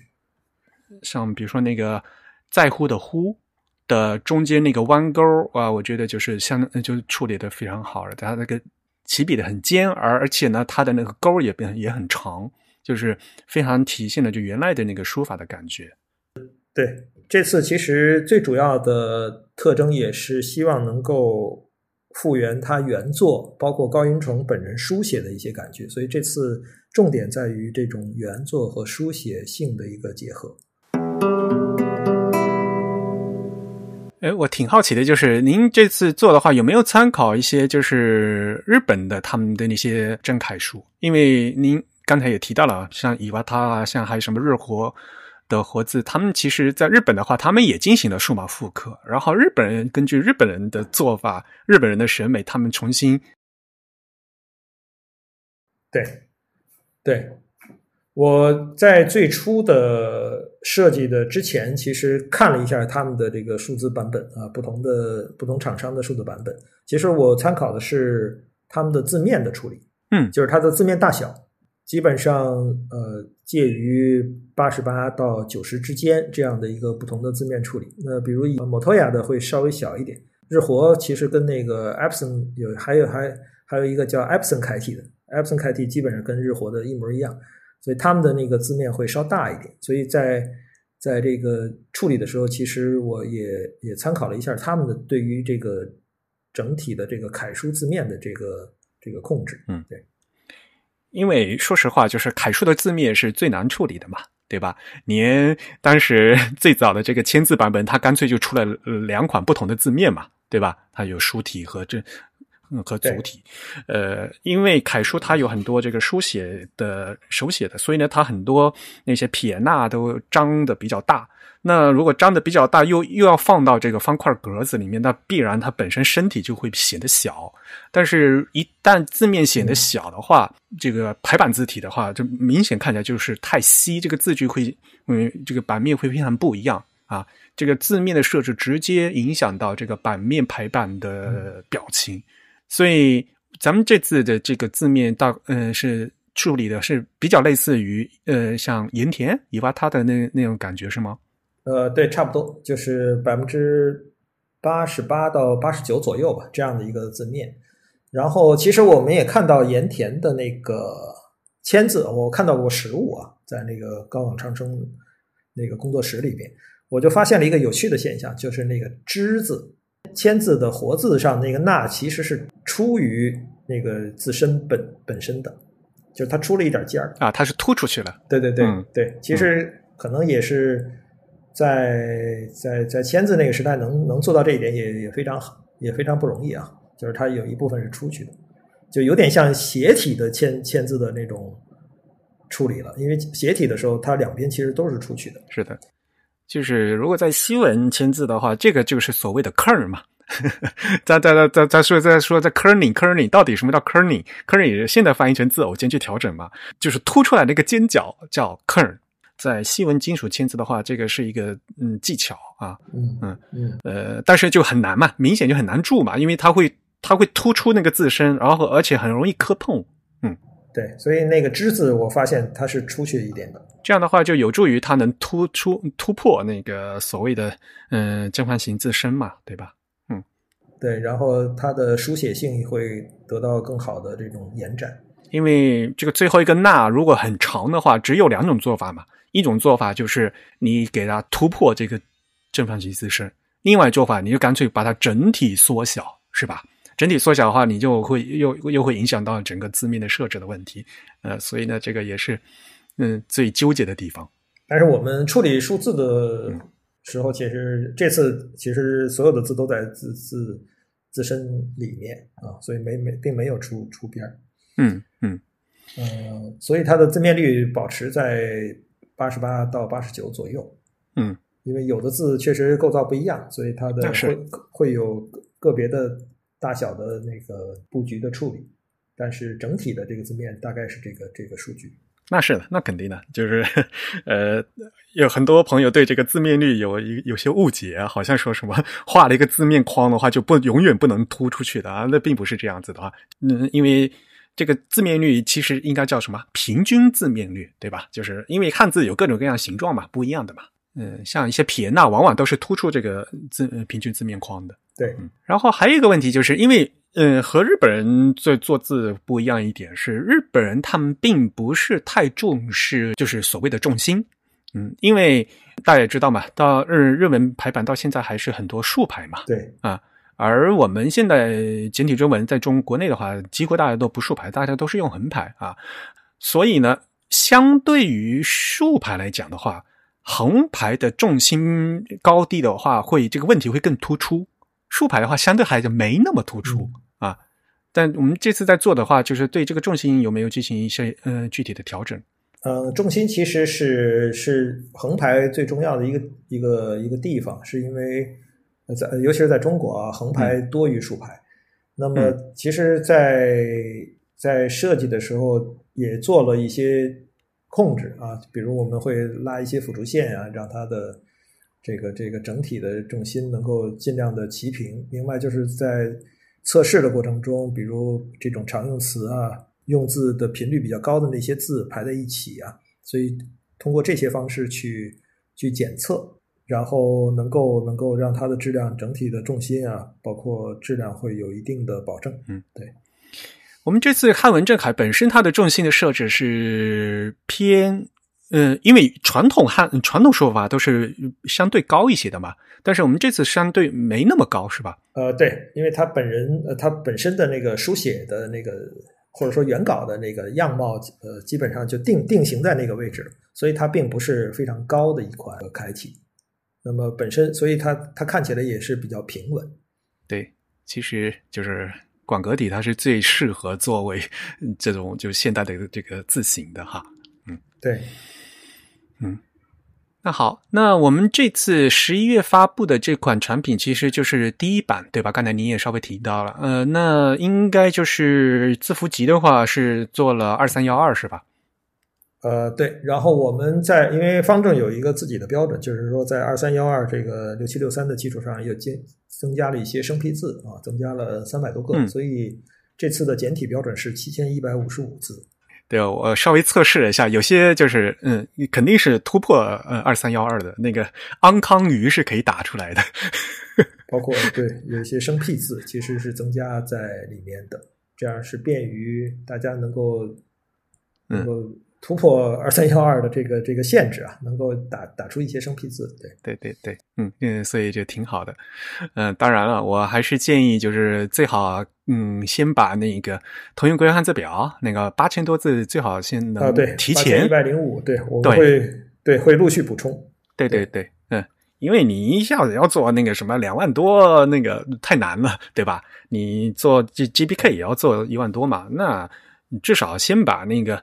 像比如说那个在乎的“乎”的中间那个弯钩啊，我觉得就是相就处理的非常好了。它那个起笔的很尖，而而且呢，它的那个钩也变也很长，就是非常体现了就原来的那个书法的感觉。对，这次其实最主要的特征也是希望能够。复原他原作，包括高云成本人书写的一些感觉，所以这次重点在于这种原作和书写性的一个结合。哎，我挺好奇的，就是您这次做的话，有没有参考一些就是日本的他们的那些正楷书？因为您刚才也提到了，像伊瓦塔啊，像还有什么日活。的活字，他们其实在日本的话，他们也进行了数码复刻。然后日本人根据日本人的做法、日本人的审美，他们重新。对，对，我在最初的设计的之前，其实看了一下他们的这个数字版本啊，不同的不同厂商的数字版本。其实我参考的是他们的字面的处理，嗯，就是它的字面大小。基本上，呃，介于八十八到九十之间这样的一个不同的字面处理。那比如以摩托亚的会稍微小一点。日活其实跟那个 Epson 有，还有还还有一个叫 Epson 楷体的，Epson 楷体基本上跟日活的一模一样，所以他们的那个字面会稍大一点。所以在在这个处理的时候，其实我也也参考了一下他们的对于这个整体的这个楷书字面的这个这个控制。嗯，对。因为说实话，就是楷书的字面是最难处理的嘛，对吧？您当时 最早的这个签字版本，它干脆就出了两款不同的字面嘛，对吧？它有书体和这嗯和组体。呃，因为楷书它有很多这个书写的手写的，所以呢，它很多那些撇捺都张的比较大。那如果张的比较大，又又要放到这个方块格子里面，那必然它本身身体就会显得小。但是，一旦字面显得小的话，这个排版字体的话，就明显看起来就是太稀，这个字句会，嗯，这个版面会非常不一样啊。这个字面的设置直接影响到这个版面排版的表情，所以咱们这次的这个字面大，嗯，是处理的是比较类似于，呃，像盐田伊娃他的那那种感觉是吗？呃，对，差不多就是百分之八十八到八十九左右吧，这样的一个字面。然后，其实我们也看到盐田的那个签字，我看到过实物啊，在那个高广昌生那个工作室里边，我就发现了一个有趣的现象，就是那个“之”字签字的活字上那个“捺”，其实是出于那个自身本本身的，就是它出了一点尖儿啊，它是突出去了。对对对对，其实可能也是。在在在签字那个时代，能能做到这一点也也非常好，也非常不容易啊。就是它有一部分是出去的，就有点像斜体的签签字的那种处理了。因为斜体的时候，它两边其实都是出去的。是的，就是如果在西文签字的话，这个就是所谓的 kern 嘛。再再再再再说再说在 kerning kerning 到底什么叫 kerning kerning？现在翻译成字偶间距调整嘛，就是凸出来那个尖角叫 kern。在细纹金属签字的话，这个是一个嗯技巧啊，嗯嗯嗯，呃，但是就很难嘛，明显就很难注嘛，因为它会它会突出那个字身，然后而且很容易磕碰，嗯，对，所以那个之字我发现它是出去一点的，这样的话就有助于它能突出突破那个所谓的嗯正方形自身嘛，对吧？嗯，对，然后它的书写性会得到更好的这种延展，因为这个最后一个捺如果很长的话，只有两种做法嘛。一种做法就是你给它突破这个正方形自身，另外做法你就干脆把它整体缩小，是吧？整体缩小的话，你就会又又会影响到整个字面的设置的问题，呃，所以呢，这个也是嗯最纠结的地方。但是我们处理数字的时候，其实这次其实所有的字都在字字自身里面啊，所以没没并没有出出边儿。嗯嗯嗯，所以它的字面率保持在。八十八到八十九左右，嗯，因为有的字确实构造不一样，所以它的会会有个别的大小的那个布局的处理，但是整体的这个字面大概是这个这个数据。那是的，那肯定的，就是呃，有很多朋友对这个字面率有一有些误解，好像说什么画了一个字面框的话就不永远不能突出去的啊，那并不是这样子的啊，嗯，因为。这个字面率其实应该叫什么？平均字面率，对吧？就是因为汉字有各种各样形状嘛，不一样的嘛。嗯，像一些撇捺，往往都是突出这个字平均字面框的。对，然后还有一个问题，就是因为嗯，和日本人做做字不一样一点是，日本人他们并不是太重视就是所谓的重心。嗯，因为大家也知道嘛，到日日文排版到现在还是很多竖排嘛。对啊。而我们现在简体中文在中国内的话，几乎大家都不竖排，大家都是用横排啊。所以呢，相对于竖排来讲的话，横排的重心高低的话，会这个问题会更突出。竖排的话，相对还是没那么突出啊。但我们这次在做的话，就是对这个重心有没有进行一些呃具体的调整？呃，重心其实是是横排最重要的一个一个一个地方，是因为。在尤其是在中国啊，横排多于竖排。那么，其实，在在设计的时候也做了一些控制啊，比如我们会拉一些辅助线啊，让它的这个这个整体的重心能够尽量的齐平。另外，就是在测试的过程中，比如这种常用词啊，用字的频率比较高的那些字排在一起啊，所以通过这些方式去去检测。然后能够能够让它的质量整体的重心啊，包括质量会有一定的保证。嗯，对。我们这次汉文正楷本身它的重心的设置是偏，嗯，因为传统汉传统说法都是相对高一些的嘛，但是我们这次相对没那么高，是吧？呃，对，因为它本人呃，它本身的那个书写的那个或者说原稿的那个样貌，呃，基本上就定定型在那个位置，所以它并不是非常高的一款楷体。那么本身，所以它它看起来也是比较平稳。对，其实就是广格体它是最适合作为这种就是现代的这个字形的哈。嗯，对，嗯。那好，那我们这次十一月发布的这款产品其实就是第一版，对吧？刚才您也稍微提到了，呃，那应该就是字符集的话是做了二三幺二是吧？呃，对。然后我们在因为方正有一个自己的标准，就是说在二三幺二这个六七六三的基础上又增增加了一些生僻字啊，增加了三百多个，所以这次的简体标准是七千一百五十五字。对，我稍微测试了一下，有些就是嗯，肯定是突破呃二三幺二的那个安康鱼是可以打出来的，包括对有一些生僻字其实是增加在里面的，这样是便于大家能够能够。突破二三幺二的这个这个限制啊，能够打打出一些生僻字，对对对对，嗯嗯，所以就挺好的。嗯，当然了，我还是建议就是最好嗯，先把那个通用规范汉字表那个八千多字最好先能对提前一百零五，对，我们会对会陆续补充。对对对，嗯，因为你一下子要做那个什么两万多，那个太难了，对吧？你做 G G B K 也要做一万多嘛，那至少先把那个。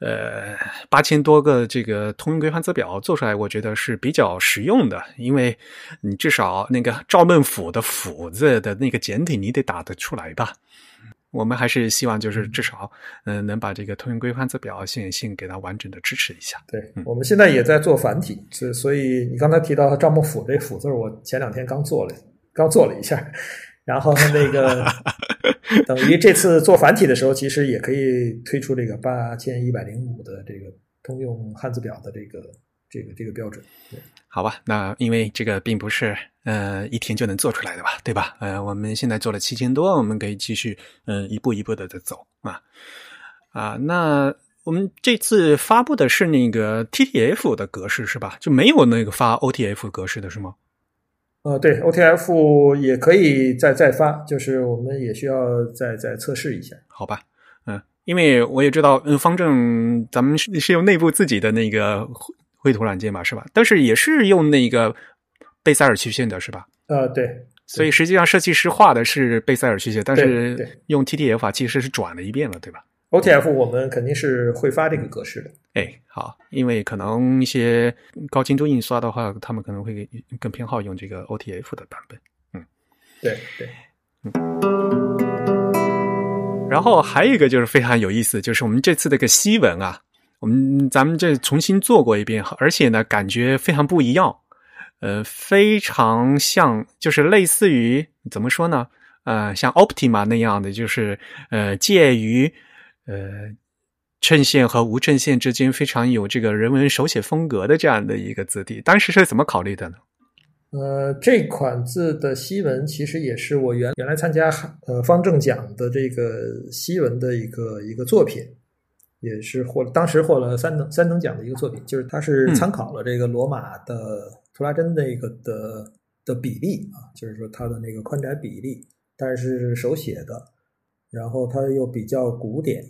呃，八千多个这个通用规范字表做出来，我觉得是比较实用的，因为你至少那个赵孟俯的俯字的那个简体你得打得出来吧。我们还是希望就是至少嗯能把这个通用规范字表现性给它完整的支持一下。对，我们现在也在做繁体，所所以你刚才提到赵孟俯这俯字，我前两天刚做了，刚做了一下。然后那个 等于这次做繁体的时候，其实也可以推出这个八千一百零五的这个通用汉字表的这个这个这个标准。对，好吧，那因为这个并不是呃一天就能做出来的吧，对吧？呃，我们现在做了七千多，我们可以继续嗯一步一步的在走啊啊。那我们这次发布的是那个 TTF 的格式是吧？就没有那个发 OTF 格式的是吗？呃，对，OTF 也可以再再发，就是我们也需要再再测试一下，好吧？嗯，因为我也知道，嗯，方正咱们是是用内部自己的那个绘图软件嘛，是吧？但是也是用那个贝塞尔曲线的，是吧？呃，对，所以实际上设计师画的是贝塞尔曲线，但是用 TTF 其实是转了一遍了，对吧？OTF 我们肯定是会发这个格式的。哎，好，因为可能一些高精度印刷的话，他们可能会更偏好用这个 OTF 的版本。嗯，对对，嗯。然后还有一个就是非常有意思，就是我们这次这个西文啊，我们咱们这重新做过一遍，而且呢，感觉非常不一样。呃，非常像，就是类似于怎么说呢？呃，像 Optima 那样的，就是呃，介于。呃，衬线和无衬线之间非常有这个人文手写风格的这样的一个字体，当时是怎么考虑的呢？呃，这款字的西文其实也是我原原来参加呃方正奖的这个西文的一个一个作品，也是获当时获了三等三等奖的一个作品，就是它是参考了这个罗马的图拉真那个的的比例啊，就是说它的那个宽窄比例，但是手写的，然后它又比较古典。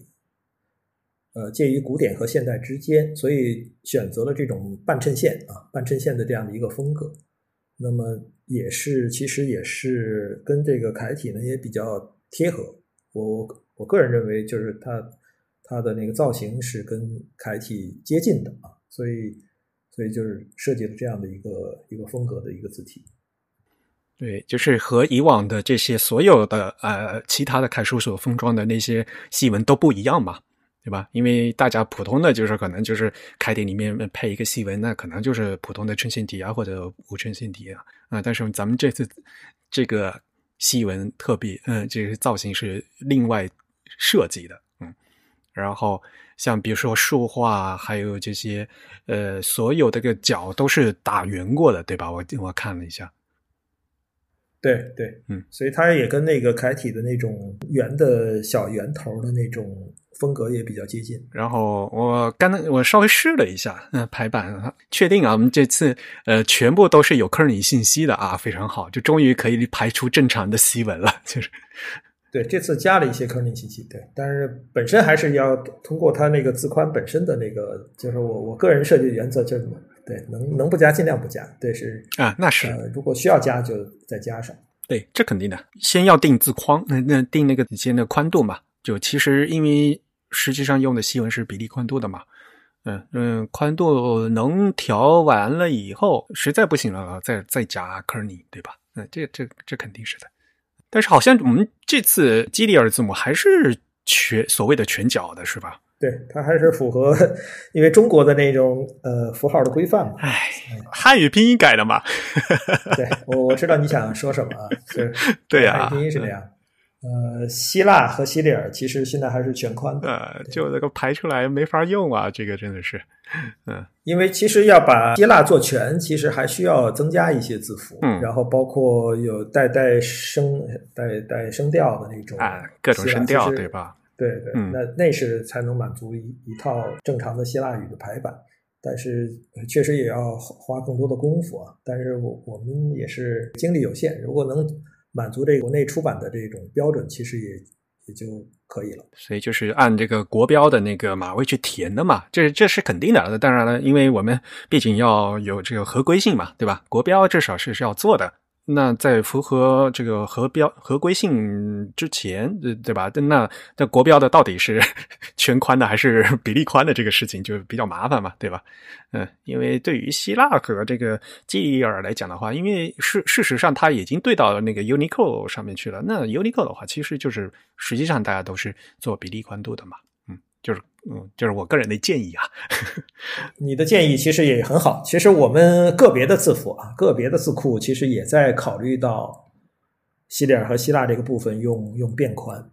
呃，介于古典和现代之间，所以选择了这种半衬线啊，半衬线的这样的一个风格。那么也是，其实也是跟这个楷体呢也比较贴合。我我个人认为，就是它它的那个造型是跟楷体接近的啊，所以所以就是设计了这样的一个一个风格的一个字体。对，就是和以往的这些所有的呃其他的楷书所封装的那些细纹都不一样嘛。对吧？因为大家普通的就是可能就是楷体里面配一个细纹，那可能就是普通的衬线体啊，或者无衬线体啊啊。但是咱们这次这个细纹特别，嗯，这个造型是另外设计的，嗯。然后像比如说竖画，还有这些呃，所有的个角都是打圆过的，对吧？我我看了一下。对对，嗯，所以它也跟那个楷体的那种圆的小圆头的那种。风格也比较接近，然后我刚才我稍微试了一下，嗯，排版确定啊，我们这次呃全部都是有 kernel 信息的啊，非常好，就终于可以排除正常的西文了，就是，对，这次加了一些 kernel 信息，对，但是本身还是要通过它那个字宽本身的那个，就是我我个人设计的原则就是，对，能能不加尽量不加，对是啊，那是，如果需要加就再加上。对，这肯定的，先要定字框，那那定那个底线的宽度嘛。就其实因为实际上用的西文是比例宽度的嘛，嗯嗯，宽度能调完了以后，实在不行了再再加 kerning，对吧？嗯，这这这肯定是的。但是好像我们这次基里尔字母还是全所谓的全角的是吧？对，它还是符合，因为中国的那种呃符号的规范嘛。唉，汉语拼音改的嘛。对，我我知道你想说什么啊？是，对呀，汉语拼音是这样。呃，希腊和西里尔其实现在还是全宽的。呃，就那个排出来没法用啊，这个真的是，嗯，因为其实要把希腊做全，其实还需要增加一些字符，嗯，然后包括有带带声带带声调的那种啊，各种声调，对吧？对对，那那是才能满足一一套正常的希腊语的排版，但是确实也要花更多的功夫啊。但是我我们也是精力有限，如果能满足这个国内出版的这种标准，其实也也就可以了。所以就是按这个国标的那个码位去填的嘛，这这是肯定的。当然了，因为我们毕竟要有这个合规性嘛，对吧？国标至少是是要做的。那在符合这个合标合规性之前，对对吧？那那国标的到底是 全宽的还是 比例宽的这个事情就比较麻烦嘛，对吧？嗯，因为对于希腊和这个基尔来讲的话，因为事事实上它已经对到那个 UNICO 上面去了。那 UNICO 的话，其实就是实际上大家都是做比例宽度的嘛。嗯就是嗯，就是我个人的建议啊。你的建议其实也很好。其实我们个别的字符啊，个别的字库其实也在考虑到西里尔和希腊这个部分用用变宽。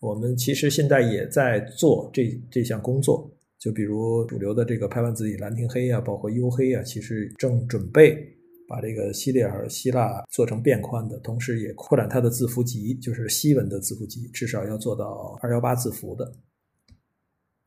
我们其实现在也在做这这项工作。就比如主流的这个排版字体兰亭黑啊，包括黝黑啊，其实正准备把这个西里尔、希腊做成变宽的，同时也扩展它的字符集，就是西文的字符集，至少要做到二幺八字符的。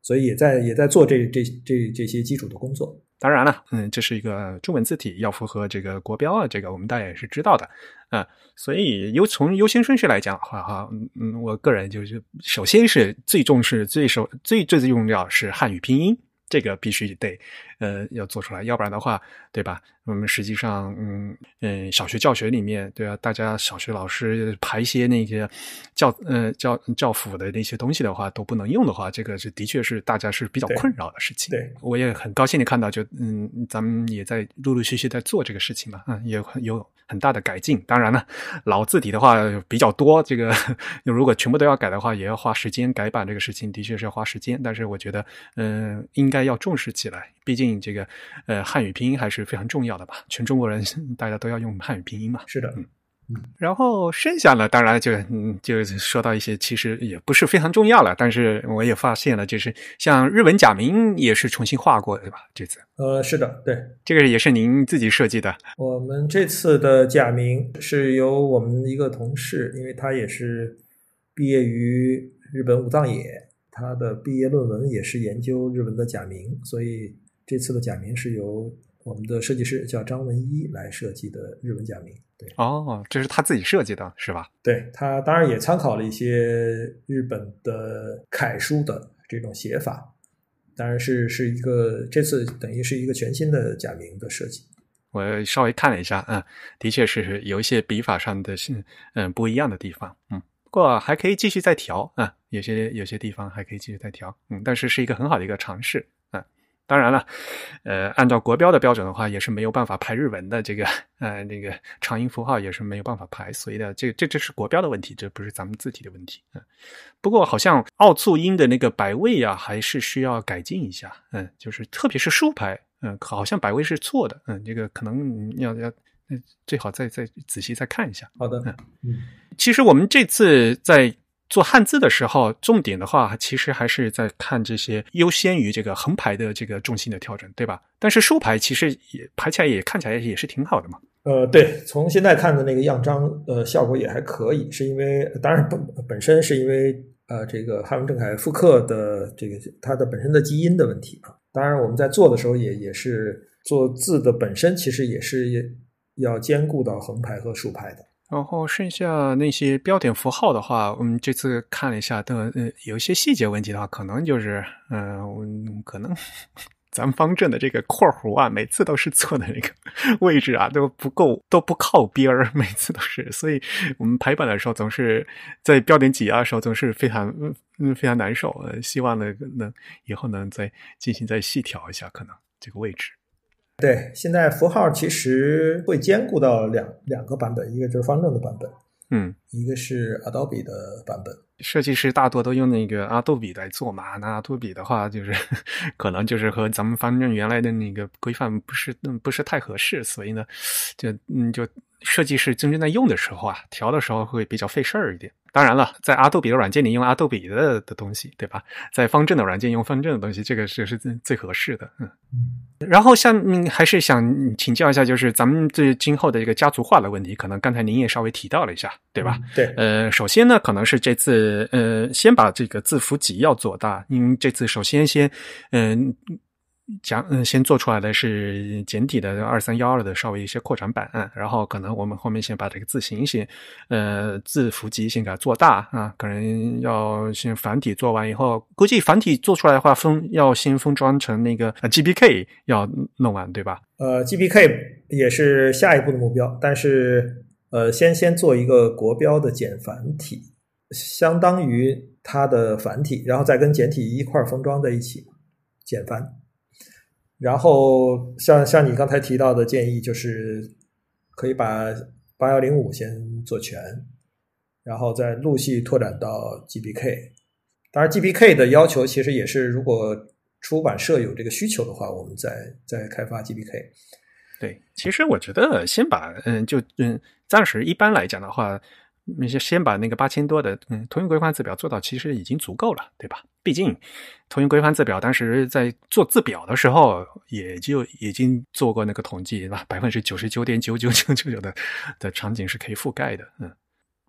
所以也在也在做这这这这些基础的工作。当然了，嗯，这是一个中文字体，要符合这个国标啊，这个我们大家也是知道的，啊，所以优从优先顺序来讲的话，哈，嗯嗯，我个人就是首先是最重视、最首最最最重要是汉语拼音。这个必须得，呃，要做出来，要不然的话，对吧？我们实际上，嗯嗯，小学教学里面，对啊，大家小学老师排一些那些教，呃教教辅的那些东西的话，都不能用的话，这个是的确是大家是比较困扰的事情。对，我也很高兴的看到，就嗯，咱们也在陆陆续续在做这个事情嘛，嗯，也有很大的改进。当然了，老字体的话比较多，这个 如果全部都要改的话，也要花时间改版，这个事情的确是要花时间。但是我觉得，嗯，应该。要重视起来，毕竟这个呃汉语拼音还是非常重要的吧？全中国人 大家都要用汉语拼音嘛。是的，嗯嗯。然后剩下呢，当然就嗯就说到一些其实也不是非常重要了，但是我也发现了，就是像日文假名也是重新画过，对吧？这次呃是的，对，这个也是您自己设计的。我们这次的假名是由我们一个同事，因为他也是毕业于日本武藏野。他的毕业论文也是研究日文的假名，所以这次的假名是由我们的设计师叫张文一来设计的日文假名。对，哦，这是他自己设计的，是吧？对他当然也参考了一些日本的楷书的这种写法，当然是是一个这次等于是一个全新的假名的设计。我稍微看了一下，嗯，的确是有一些笔法上的嗯不一样的地方，嗯。不过还可以继续再调啊，有些有些地方还可以继续再调，嗯，但是是一个很好的一个尝试啊。当然了，呃，按照国标的标准的话，也是没有办法排日文的这个呃那个长音符号也是没有办法排，所以呢这这这是国标的问题，这不是咱们字体的问题嗯。不过好像奥促音的那个百位啊，还是需要改进一下，嗯，就是特别是竖排，嗯，好像百位是错的，嗯，这个可能要要。那最好再再仔细再看一下。好的，嗯，其实我们这次在做汉字的时候，重点的话，其实还是在看这些优先于这个横排的这个重心的调整，对吧？但是竖排其实也排起来也看起来也是挺好的嘛。呃，对，从现在看的那个样章，呃，效果也还可以，是因为当然本本身是因为呃这个汉文正楷复刻的这个它的本身的基因的问题啊。当然我们在做的时候也也是做字的本身，其实也是。要兼顾到横排和竖排的，然后剩下那些标点符号的话，我们这次看了一下，的呃有一些细节问题的话，可能就是嗯，可能 咱们方正的这个括弧啊，每次都是错的那个 位置啊，都不够，都不靠边儿，每次都是，所以我们排版的时候总是在标点挤压的时候总是非常嗯非常难受。呃，希望呢能以后能再进行再细调一下，可能这个位置。对，现在符号其实会兼顾到两两个版本，一个就是方正的版本，嗯，一个是 Adobe 的版本。设计师大多都用那个阿杜比来做嘛，那阿杜比的话，就是 可能就是和咱们方正原来的那个规范不是嗯不是太合适，所以呢，就嗯就设计师真正在用的时候啊，调的时候会比较费事儿一点。当然了，在阿杜比的软件里用阿杜比的的东西，对吧？在方正的软件用方正的东西，这个是是最最合适的。嗯，然后像嗯，还是想请教一下，就是咱们这今后的一个家族化的问题，可能刚才您也稍微提到了一下，对吧？对，呃，首先呢，可能是这次呃，先把这个字符集要做大，因为这次首先先嗯。讲嗯，先做出来的是简体的二三幺二的稍微一些扩展版，然后可能我们后面先把这个字形先，呃，字符集先给它做大啊，可能要先繁体做完以后，估计繁体做出来的话，封要先封装成那个 GBK 要弄完，对吧？呃，GBK 也是下一步的目标，但是呃，先先做一个国标的简繁体，相当于它的繁体，然后再跟简体一块封装在一起，简繁。然后像像你刚才提到的建议，就是可以把八幺零五先做全，然后再陆续拓展到 GBK。当然，GBK 的要求其实也是，如果出版社有这个需求的话，我们再再开发 GBK。对，其实我觉得先把嗯，就嗯，暂时一般来讲的话。那些先把那个八千多的嗯通用规范字表做到，其实已经足够了，对吧？毕竟通用规范字表当时在做字表的时候，也就已经做过那个统计，对吧？百分之九十九点九九九九九的的场景是可以覆盖的。嗯，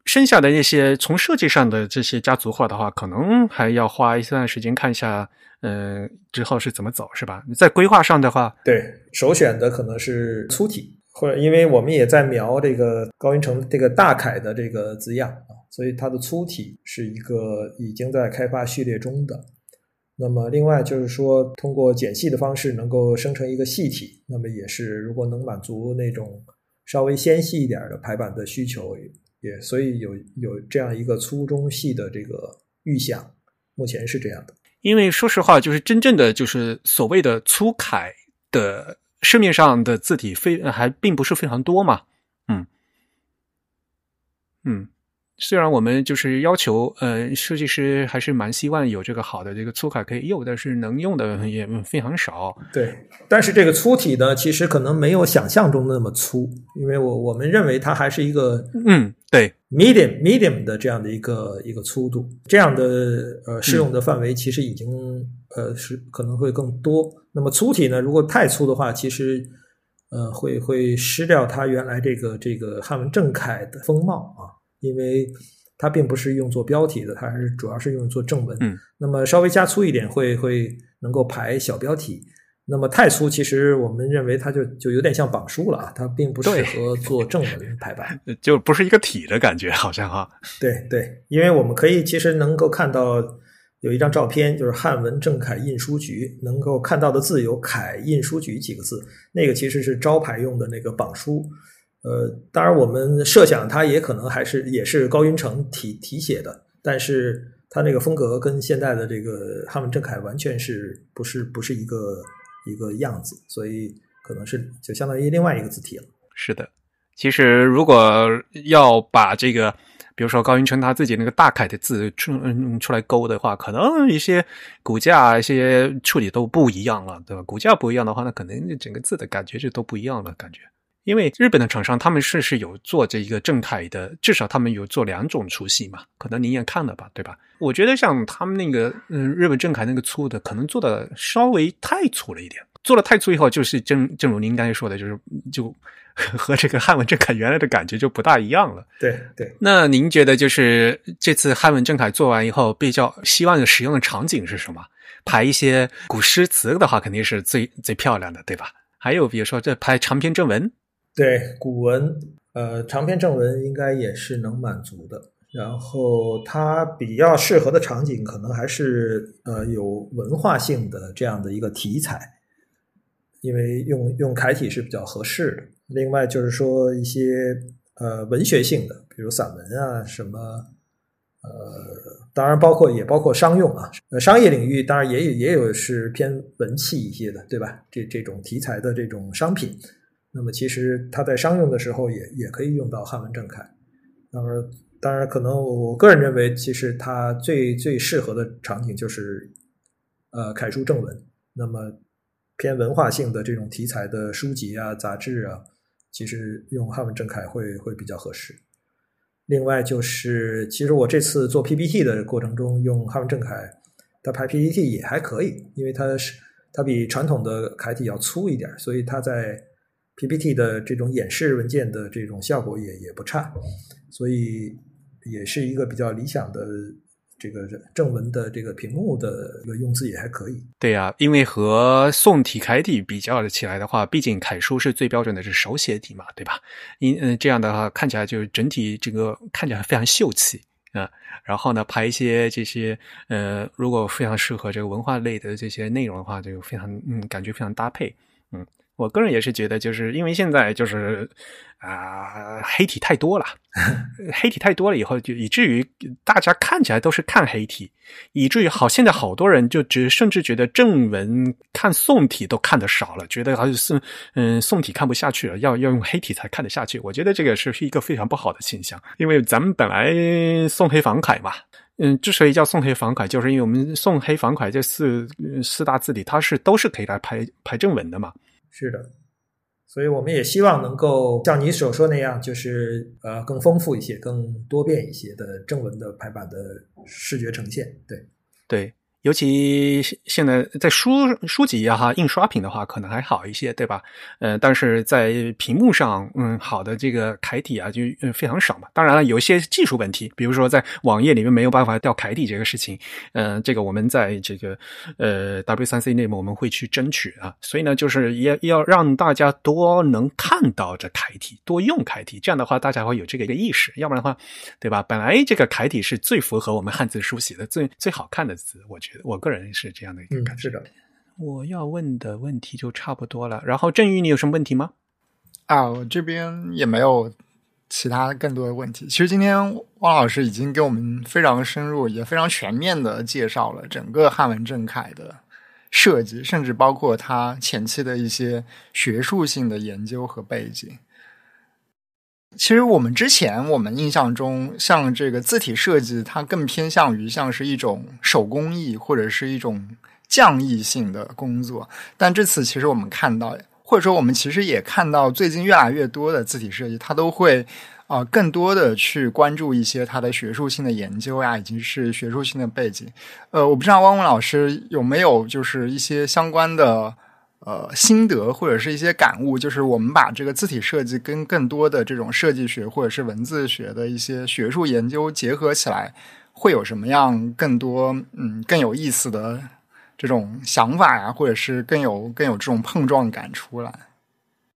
剩下的那些从设计上的这些家族化的话，可能还要花一段时间看一下，嗯，之后是怎么走，是吧？在规划上的话，对，首选的可能是粗体。或者，因为我们也在描这个高云城这个大楷的这个字样啊，所以它的粗体是一个已经在开发序列中的。那么，另外就是说，通过简细的方式能够生成一个细体，那么也是如果能满足那种稍微纤细一点的排版的需求，也所以有有这样一个粗中细的这个预想，目前是这样的。因为说实话，就是真正的就是所谓的粗楷的。市面上的字体非还并不是非常多嘛，嗯嗯。虽然我们就是要求，呃，设计师还是蛮希望有这个好的这个粗卡可以用，但是能用的也非常少。对，但是这个粗体呢，其实可能没有想象中那么粗，因为我我们认为它还是一个，嗯，对，medium medium 的这样的一个一个粗度，这样的呃适用的范围其实已经呃是可能会更多。那么粗体呢，如果太粗的话，其实呃会会失掉它原来这个这个汉文正楷的风貌啊。因为它并不是用作标题的，它还是主要是用作正文。嗯，那么稍微加粗一点，会会能够排小标题。那么太粗，其实我们认为它就就有点像榜书了啊，它并不适合做正文排版，就不是一个体的感觉，好像哈。对对，因为我们可以其实能够看到有一张照片，就是汉文正楷印书局，能够看到的字有“楷印书局”几个字，那个其实是招牌用的那个榜书。呃，当然，我们设想它也可能还是也是高云城题题写的，但是它那个风格跟现在的这个汉文正楷完全是不是不是一个一个样子，所以可能是就相当于另外一个字体了。是的，其实如果要把这个，比如说高云城他自己那个大楷的字出出来勾的话，可能一些骨架一些处理都不一样了，对吧？骨架不一样的话，那可能整个字的感觉就都不一样了，感觉。因为日本的厂商，他们是是有做这一个正楷的，至少他们有做两种粗细嘛，可能您也看了吧，对吧？我觉得像他们那个，嗯，日本正楷那个粗的，可能做的稍微太粗了一点，做的太粗以后，就是正正如您刚才说的，就是就 和这个汉文正楷原来的感觉就不大一样了。对对。那您觉得就是这次汉文正楷做完以后，比较希望使用的场景是什么？排一些古诗词的话，肯定是最最漂亮的，对吧？还有比如说这排长篇正文。对古文，呃，长篇正文应该也是能满足的。然后它比较适合的场景，可能还是呃有文化性的这样的一个题材。因为用用楷体是比较合适的。另外就是说一些呃文学性的，比如散文啊什么，呃，当然包括也包括商用啊，商业领域当然也有也有是偏文气一些的，对吧？这这种题材的这种商品，那么其实它在商用的时候也也可以用到汉文正楷。那么当然可能我个人认为，其实它最最适合的场景就是呃楷书正文。那么偏文化性的这种题材的书籍啊、杂志啊。其实用汉文正楷会会比较合适。另外就是，其实我这次做 PPT 的过程中用汉文正楷，它排 PPT 也还可以，因为它是它比传统的楷体要粗一点，所以它在 PPT 的这种演示文件的这种效果也也不差，所以也是一个比较理想的。这个正文的这个屏幕的一个用字也还可以。对呀，因为和宋体楷体比较起来的话，毕竟楷书是最标准的是手写体嘛，对吧？因嗯这样的话看起来就整体这个看起来非常秀气啊。然后呢，排一些这些呃，如果非常适合这个文化类的这些内容的话，就非常嗯感觉非常搭配。嗯，我个人也是觉得，就是因为现在就是。啊，黑体太多了，黑体太多了以后，就以至于大家看起来都是看黑体，以至于好现在好多人就只甚至觉得正文看宋体都看得少了，觉得好像是嗯宋体看不下去了，要要用黑体才看得下去。我觉得这个是一个非常不好的现象，因为咱们本来宋黑仿楷嘛，嗯，之所以叫宋黑仿楷，就是因为我们宋黑仿楷这四四大字体，它是都是可以来排排正文的嘛。是的。所以我们也希望能够像你所说那样，就是呃更丰富一些、更多变一些的正文的排版的视觉呈现。对，对。尤其现在在书书籍呀哈印刷品的话，可能还好一些，对吧？呃，但是在屏幕上，嗯，好的这个楷体啊，就非常少嘛。当然了，有一些技术问题，比如说在网页里面没有办法调楷体这个事情，嗯，这个我们在这个呃 W 三 C 内部我们会去争取啊。所以呢，就是也要让大家多能看到这楷体，多用楷体，这样的话大家会有这个一个意识。要不然的话，对吧？本来这个楷体是最符合我们汉字书写的最最好看的字，我觉得。我个人是这样的一个感觉。我要问的问题就差不多了。然后振宇，你有什么问题吗？啊，我这边也没有其他更多的问题。其实今天汪老师已经给我们非常深入也非常全面的介绍了整个汉文正楷的设计，甚至包括他前期的一些学术性的研究和背景。其实我们之前我们印象中，像这个字体设计，它更偏向于像是一种手工艺或者是一种匠艺性的工作。但这次其实我们看到，或者说我们其实也看到，最近越来越多的字体设计，它都会啊更多的去关注一些它的学术性的研究呀，以及是学术性的背景。呃，我不知道汪文老师有没有就是一些相关的。呃，心得或者是一些感悟，就是我们把这个字体设计跟更多的这种设计学或者是文字学的一些学术研究结合起来，会有什么样更多嗯更有意思的这种想法呀，或者是更有更有这种碰撞感出来。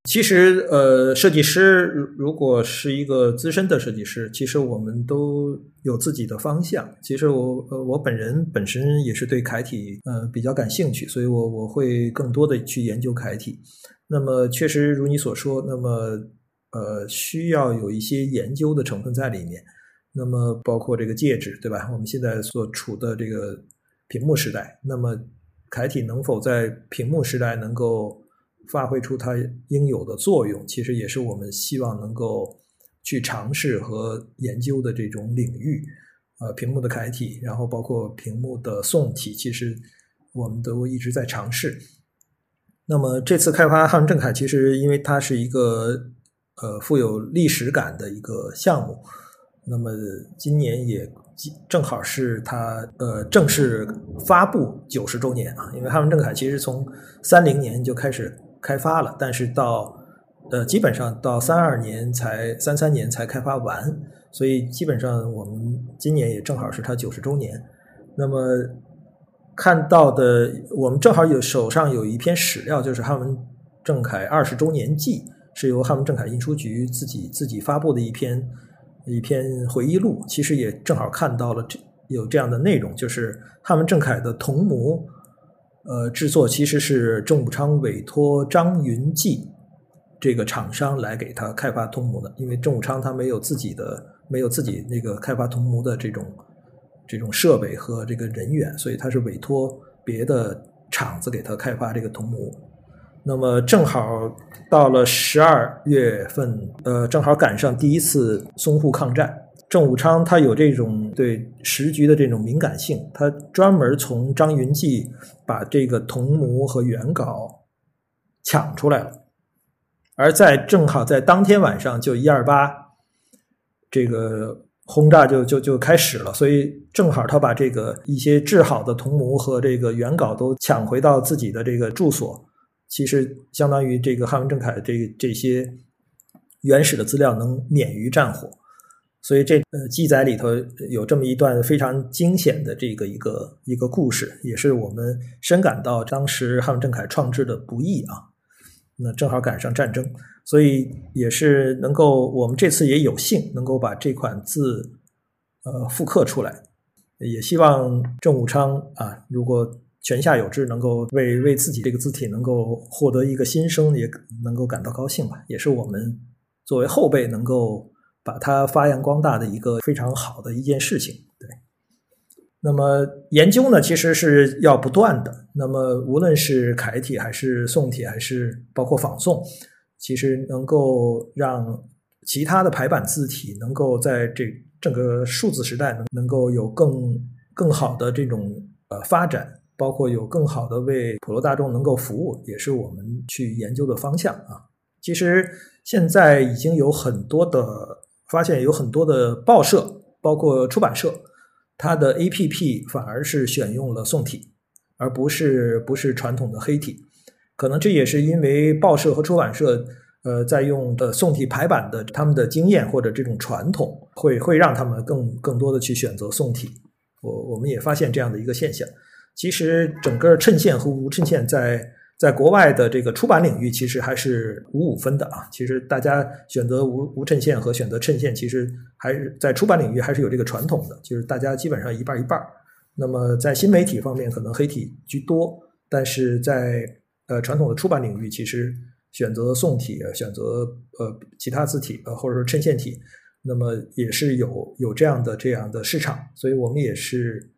其实，呃，设计师如如果是一个资深的设计师，其实我们都有自己的方向。其实我，呃，我本人本身也是对楷体，呃，比较感兴趣，所以我我会更多的去研究楷体。那么，确实如你所说，那么，呃，需要有一些研究的成分在里面。那么，包括这个介质，对吧？我们现在所处的这个屏幕时代，那么楷体能否在屏幕时代能够？发挥出它应有的作用，其实也是我们希望能够去尝试和研究的这种领域。呃，屏幕的楷体，然后包括屏幕的宋体，其实我们都一直在尝试。那么这次开发汉文正楷，其实因为它是一个呃富有历史感的一个项目，那么今年也正好是它呃正式发布九十周年啊。因为汉文正楷其实从三零年就开始。开发了，但是到呃，基本上到三二年才三三年才开发完，所以基本上我们今年也正好是它九十周年。那么看到的，我们正好有手上有一篇史料，就是汉文正楷二十周年记，是由汉文正楷印书局自己自己发布的一篇一篇回忆录。其实也正好看到了这有这样的内容，就是汉文正楷的同模。呃，制作其实是郑武昌委托张云记这个厂商来给他开发通模的，因为郑武昌他没有自己的没有自己那个开发通模的这种这种设备和这个人员，所以他是委托别的厂子给他开发这个通模。那么正好到了十二月份，呃，正好赶上第一次淞沪抗战。郑武昌他有这种对时局的这种敏感性，他专门从张云记把这个铜模和原稿抢出来了，而在正好在当天晚上就一二八，这个轰炸就就就开始了，所以正好他把这个一些制好的铜模和这个原稿都抢回到自己的这个住所，其实相当于这个汉文正凯这这些原始的资料能免于战火。所以这呃记载里头有这么一段非常惊险的这个一个一个故事，也是我们深感到当时汉文正凯创制的不易啊。那正好赶上战争，所以也是能够我们这次也有幸能够把这款字呃复刻出来，也希望郑武昌啊，如果泉下有知，能够为为自己这个字体能够获得一个新生，也能够感到高兴吧。也是我们作为后辈能够。把它发扬光大的一个非常好的一件事情，对。那么研究呢，其实是要不断的。那么无论是楷体还是宋体，还是包括仿宋，其实能够让其他的排版字体能够在这整个数字时代能能够有更更好的这种呃发展，包括有更好的为普罗大众能够服务，也是我们去研究的方向啊。其实现在已经有很多的。发现有很多的报社，包括出版社，它的 APP 反而是选用了宋体，而不是不是传统的黑体。可能这也是因为报社和出版社，呃，在用的宋体排版的他们的经验或者这种传统，会会让他们更更多的去选择宋体。我我们也发现这样的一个现象。其实整个衬线和无衬线在。在国外的这个出版领域，其实还是五五分的啊。其实大家选择无无衬线和选择衬线，其实还是在出版领域还是有这个传统的，就是大家基本上一半一半。那么在新媒体方面，可能黑体居多，但是在呃传统的出版领域，其实选择宋体、选择呃其他字体呃或者说衬线体，那么也是有有这样的这样的市场。所以我们也是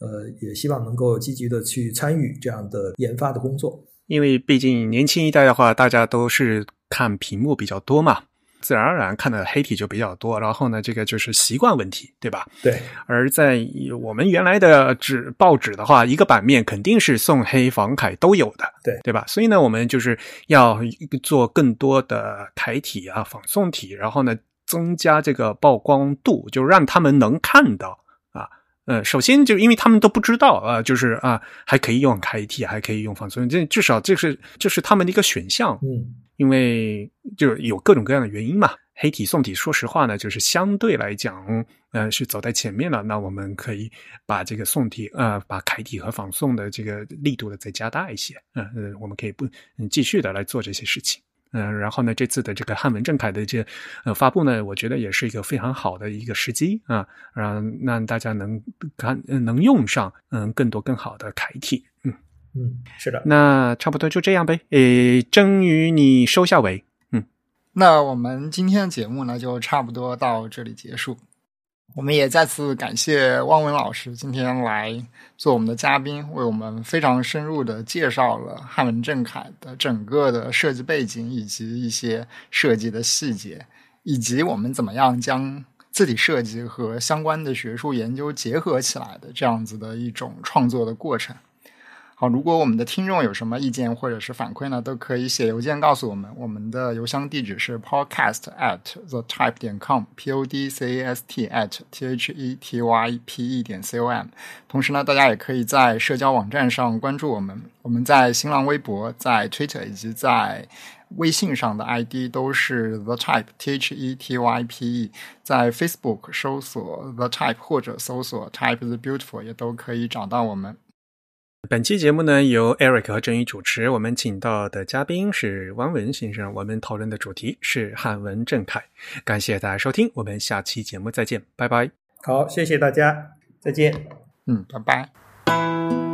呃也希望能够积极的去参与这样的研发的工作。因为毕竟年轻一代的话，大家都是看屏幕比较多嘛，自然而然看的黑体就比较多。然后呢，这个就是习惯问题，对吧？对。而在我们原来的纸报纸的话，一个版面肯定是宋黑仿楷都有的，对对吧？所以呢，我们就是要做更多的楷体啊、仿宋体，然后呢，增加这个曝光度，就让他们能看到。呃，首先就因为他们都不知道啊，就是啊，还可以用楷体，还可以用仿宋，这至少这是这是他们的一个选项。嗯，因为就有各种各样的原因嘛。黑体、宋体，说实话呢，就是相对来讲，呃，是走在前面了。那我们可以把这个宋体，呃，把楷体和仿宋的这个力度呢再加大一些。嗯嗯，我们可以不继续的来做这些事情。嗯，然后呢，这次的这个汉文正楷的这呃发布呢，我觉得也是一个非常好的一个时机啊，让让大家能看能用上嗯更多更好的楷体，嗯嗯，是的，那差不多就这样呗，诶，蒸鱼你收下尾，嗯，那我们今天的节目呢，就差不多到这里结束。我们也再次感谢汪文老师今天来做我们的嘉宾，为我们非常深入的介绍了汉文正楷的整个的设计背景以及一些设计的细节，以及我们怎么样将字体设计和相关的学术研究结合起来的这样子的一种创作的过程。好，如果我们的听众有什么意见或者是反馈呢，都可以写邮件告诉我们。我们的邮箱地址是 podcast at the type 点 com，p o d c a s t at t h e t y p e 点 c o m。同时呢，大家也可以在社交网站上关注我们。我们在新浪微博、在 Twitter 以及在微信上的 ID 都是 the type t h e t y p e。在 Facebook 搜索 the type 或者搜索 type the beautiful 也都可以找到我们。本期节目呢，由 Eric 和郑宇主持。我们请到的嘉宾是汪文先生。我们讨论的主题是汉文正楷。感谢大家收听，我们下期节目再见，拜拜。好，谢谢大家，再见。嗯，拜拜。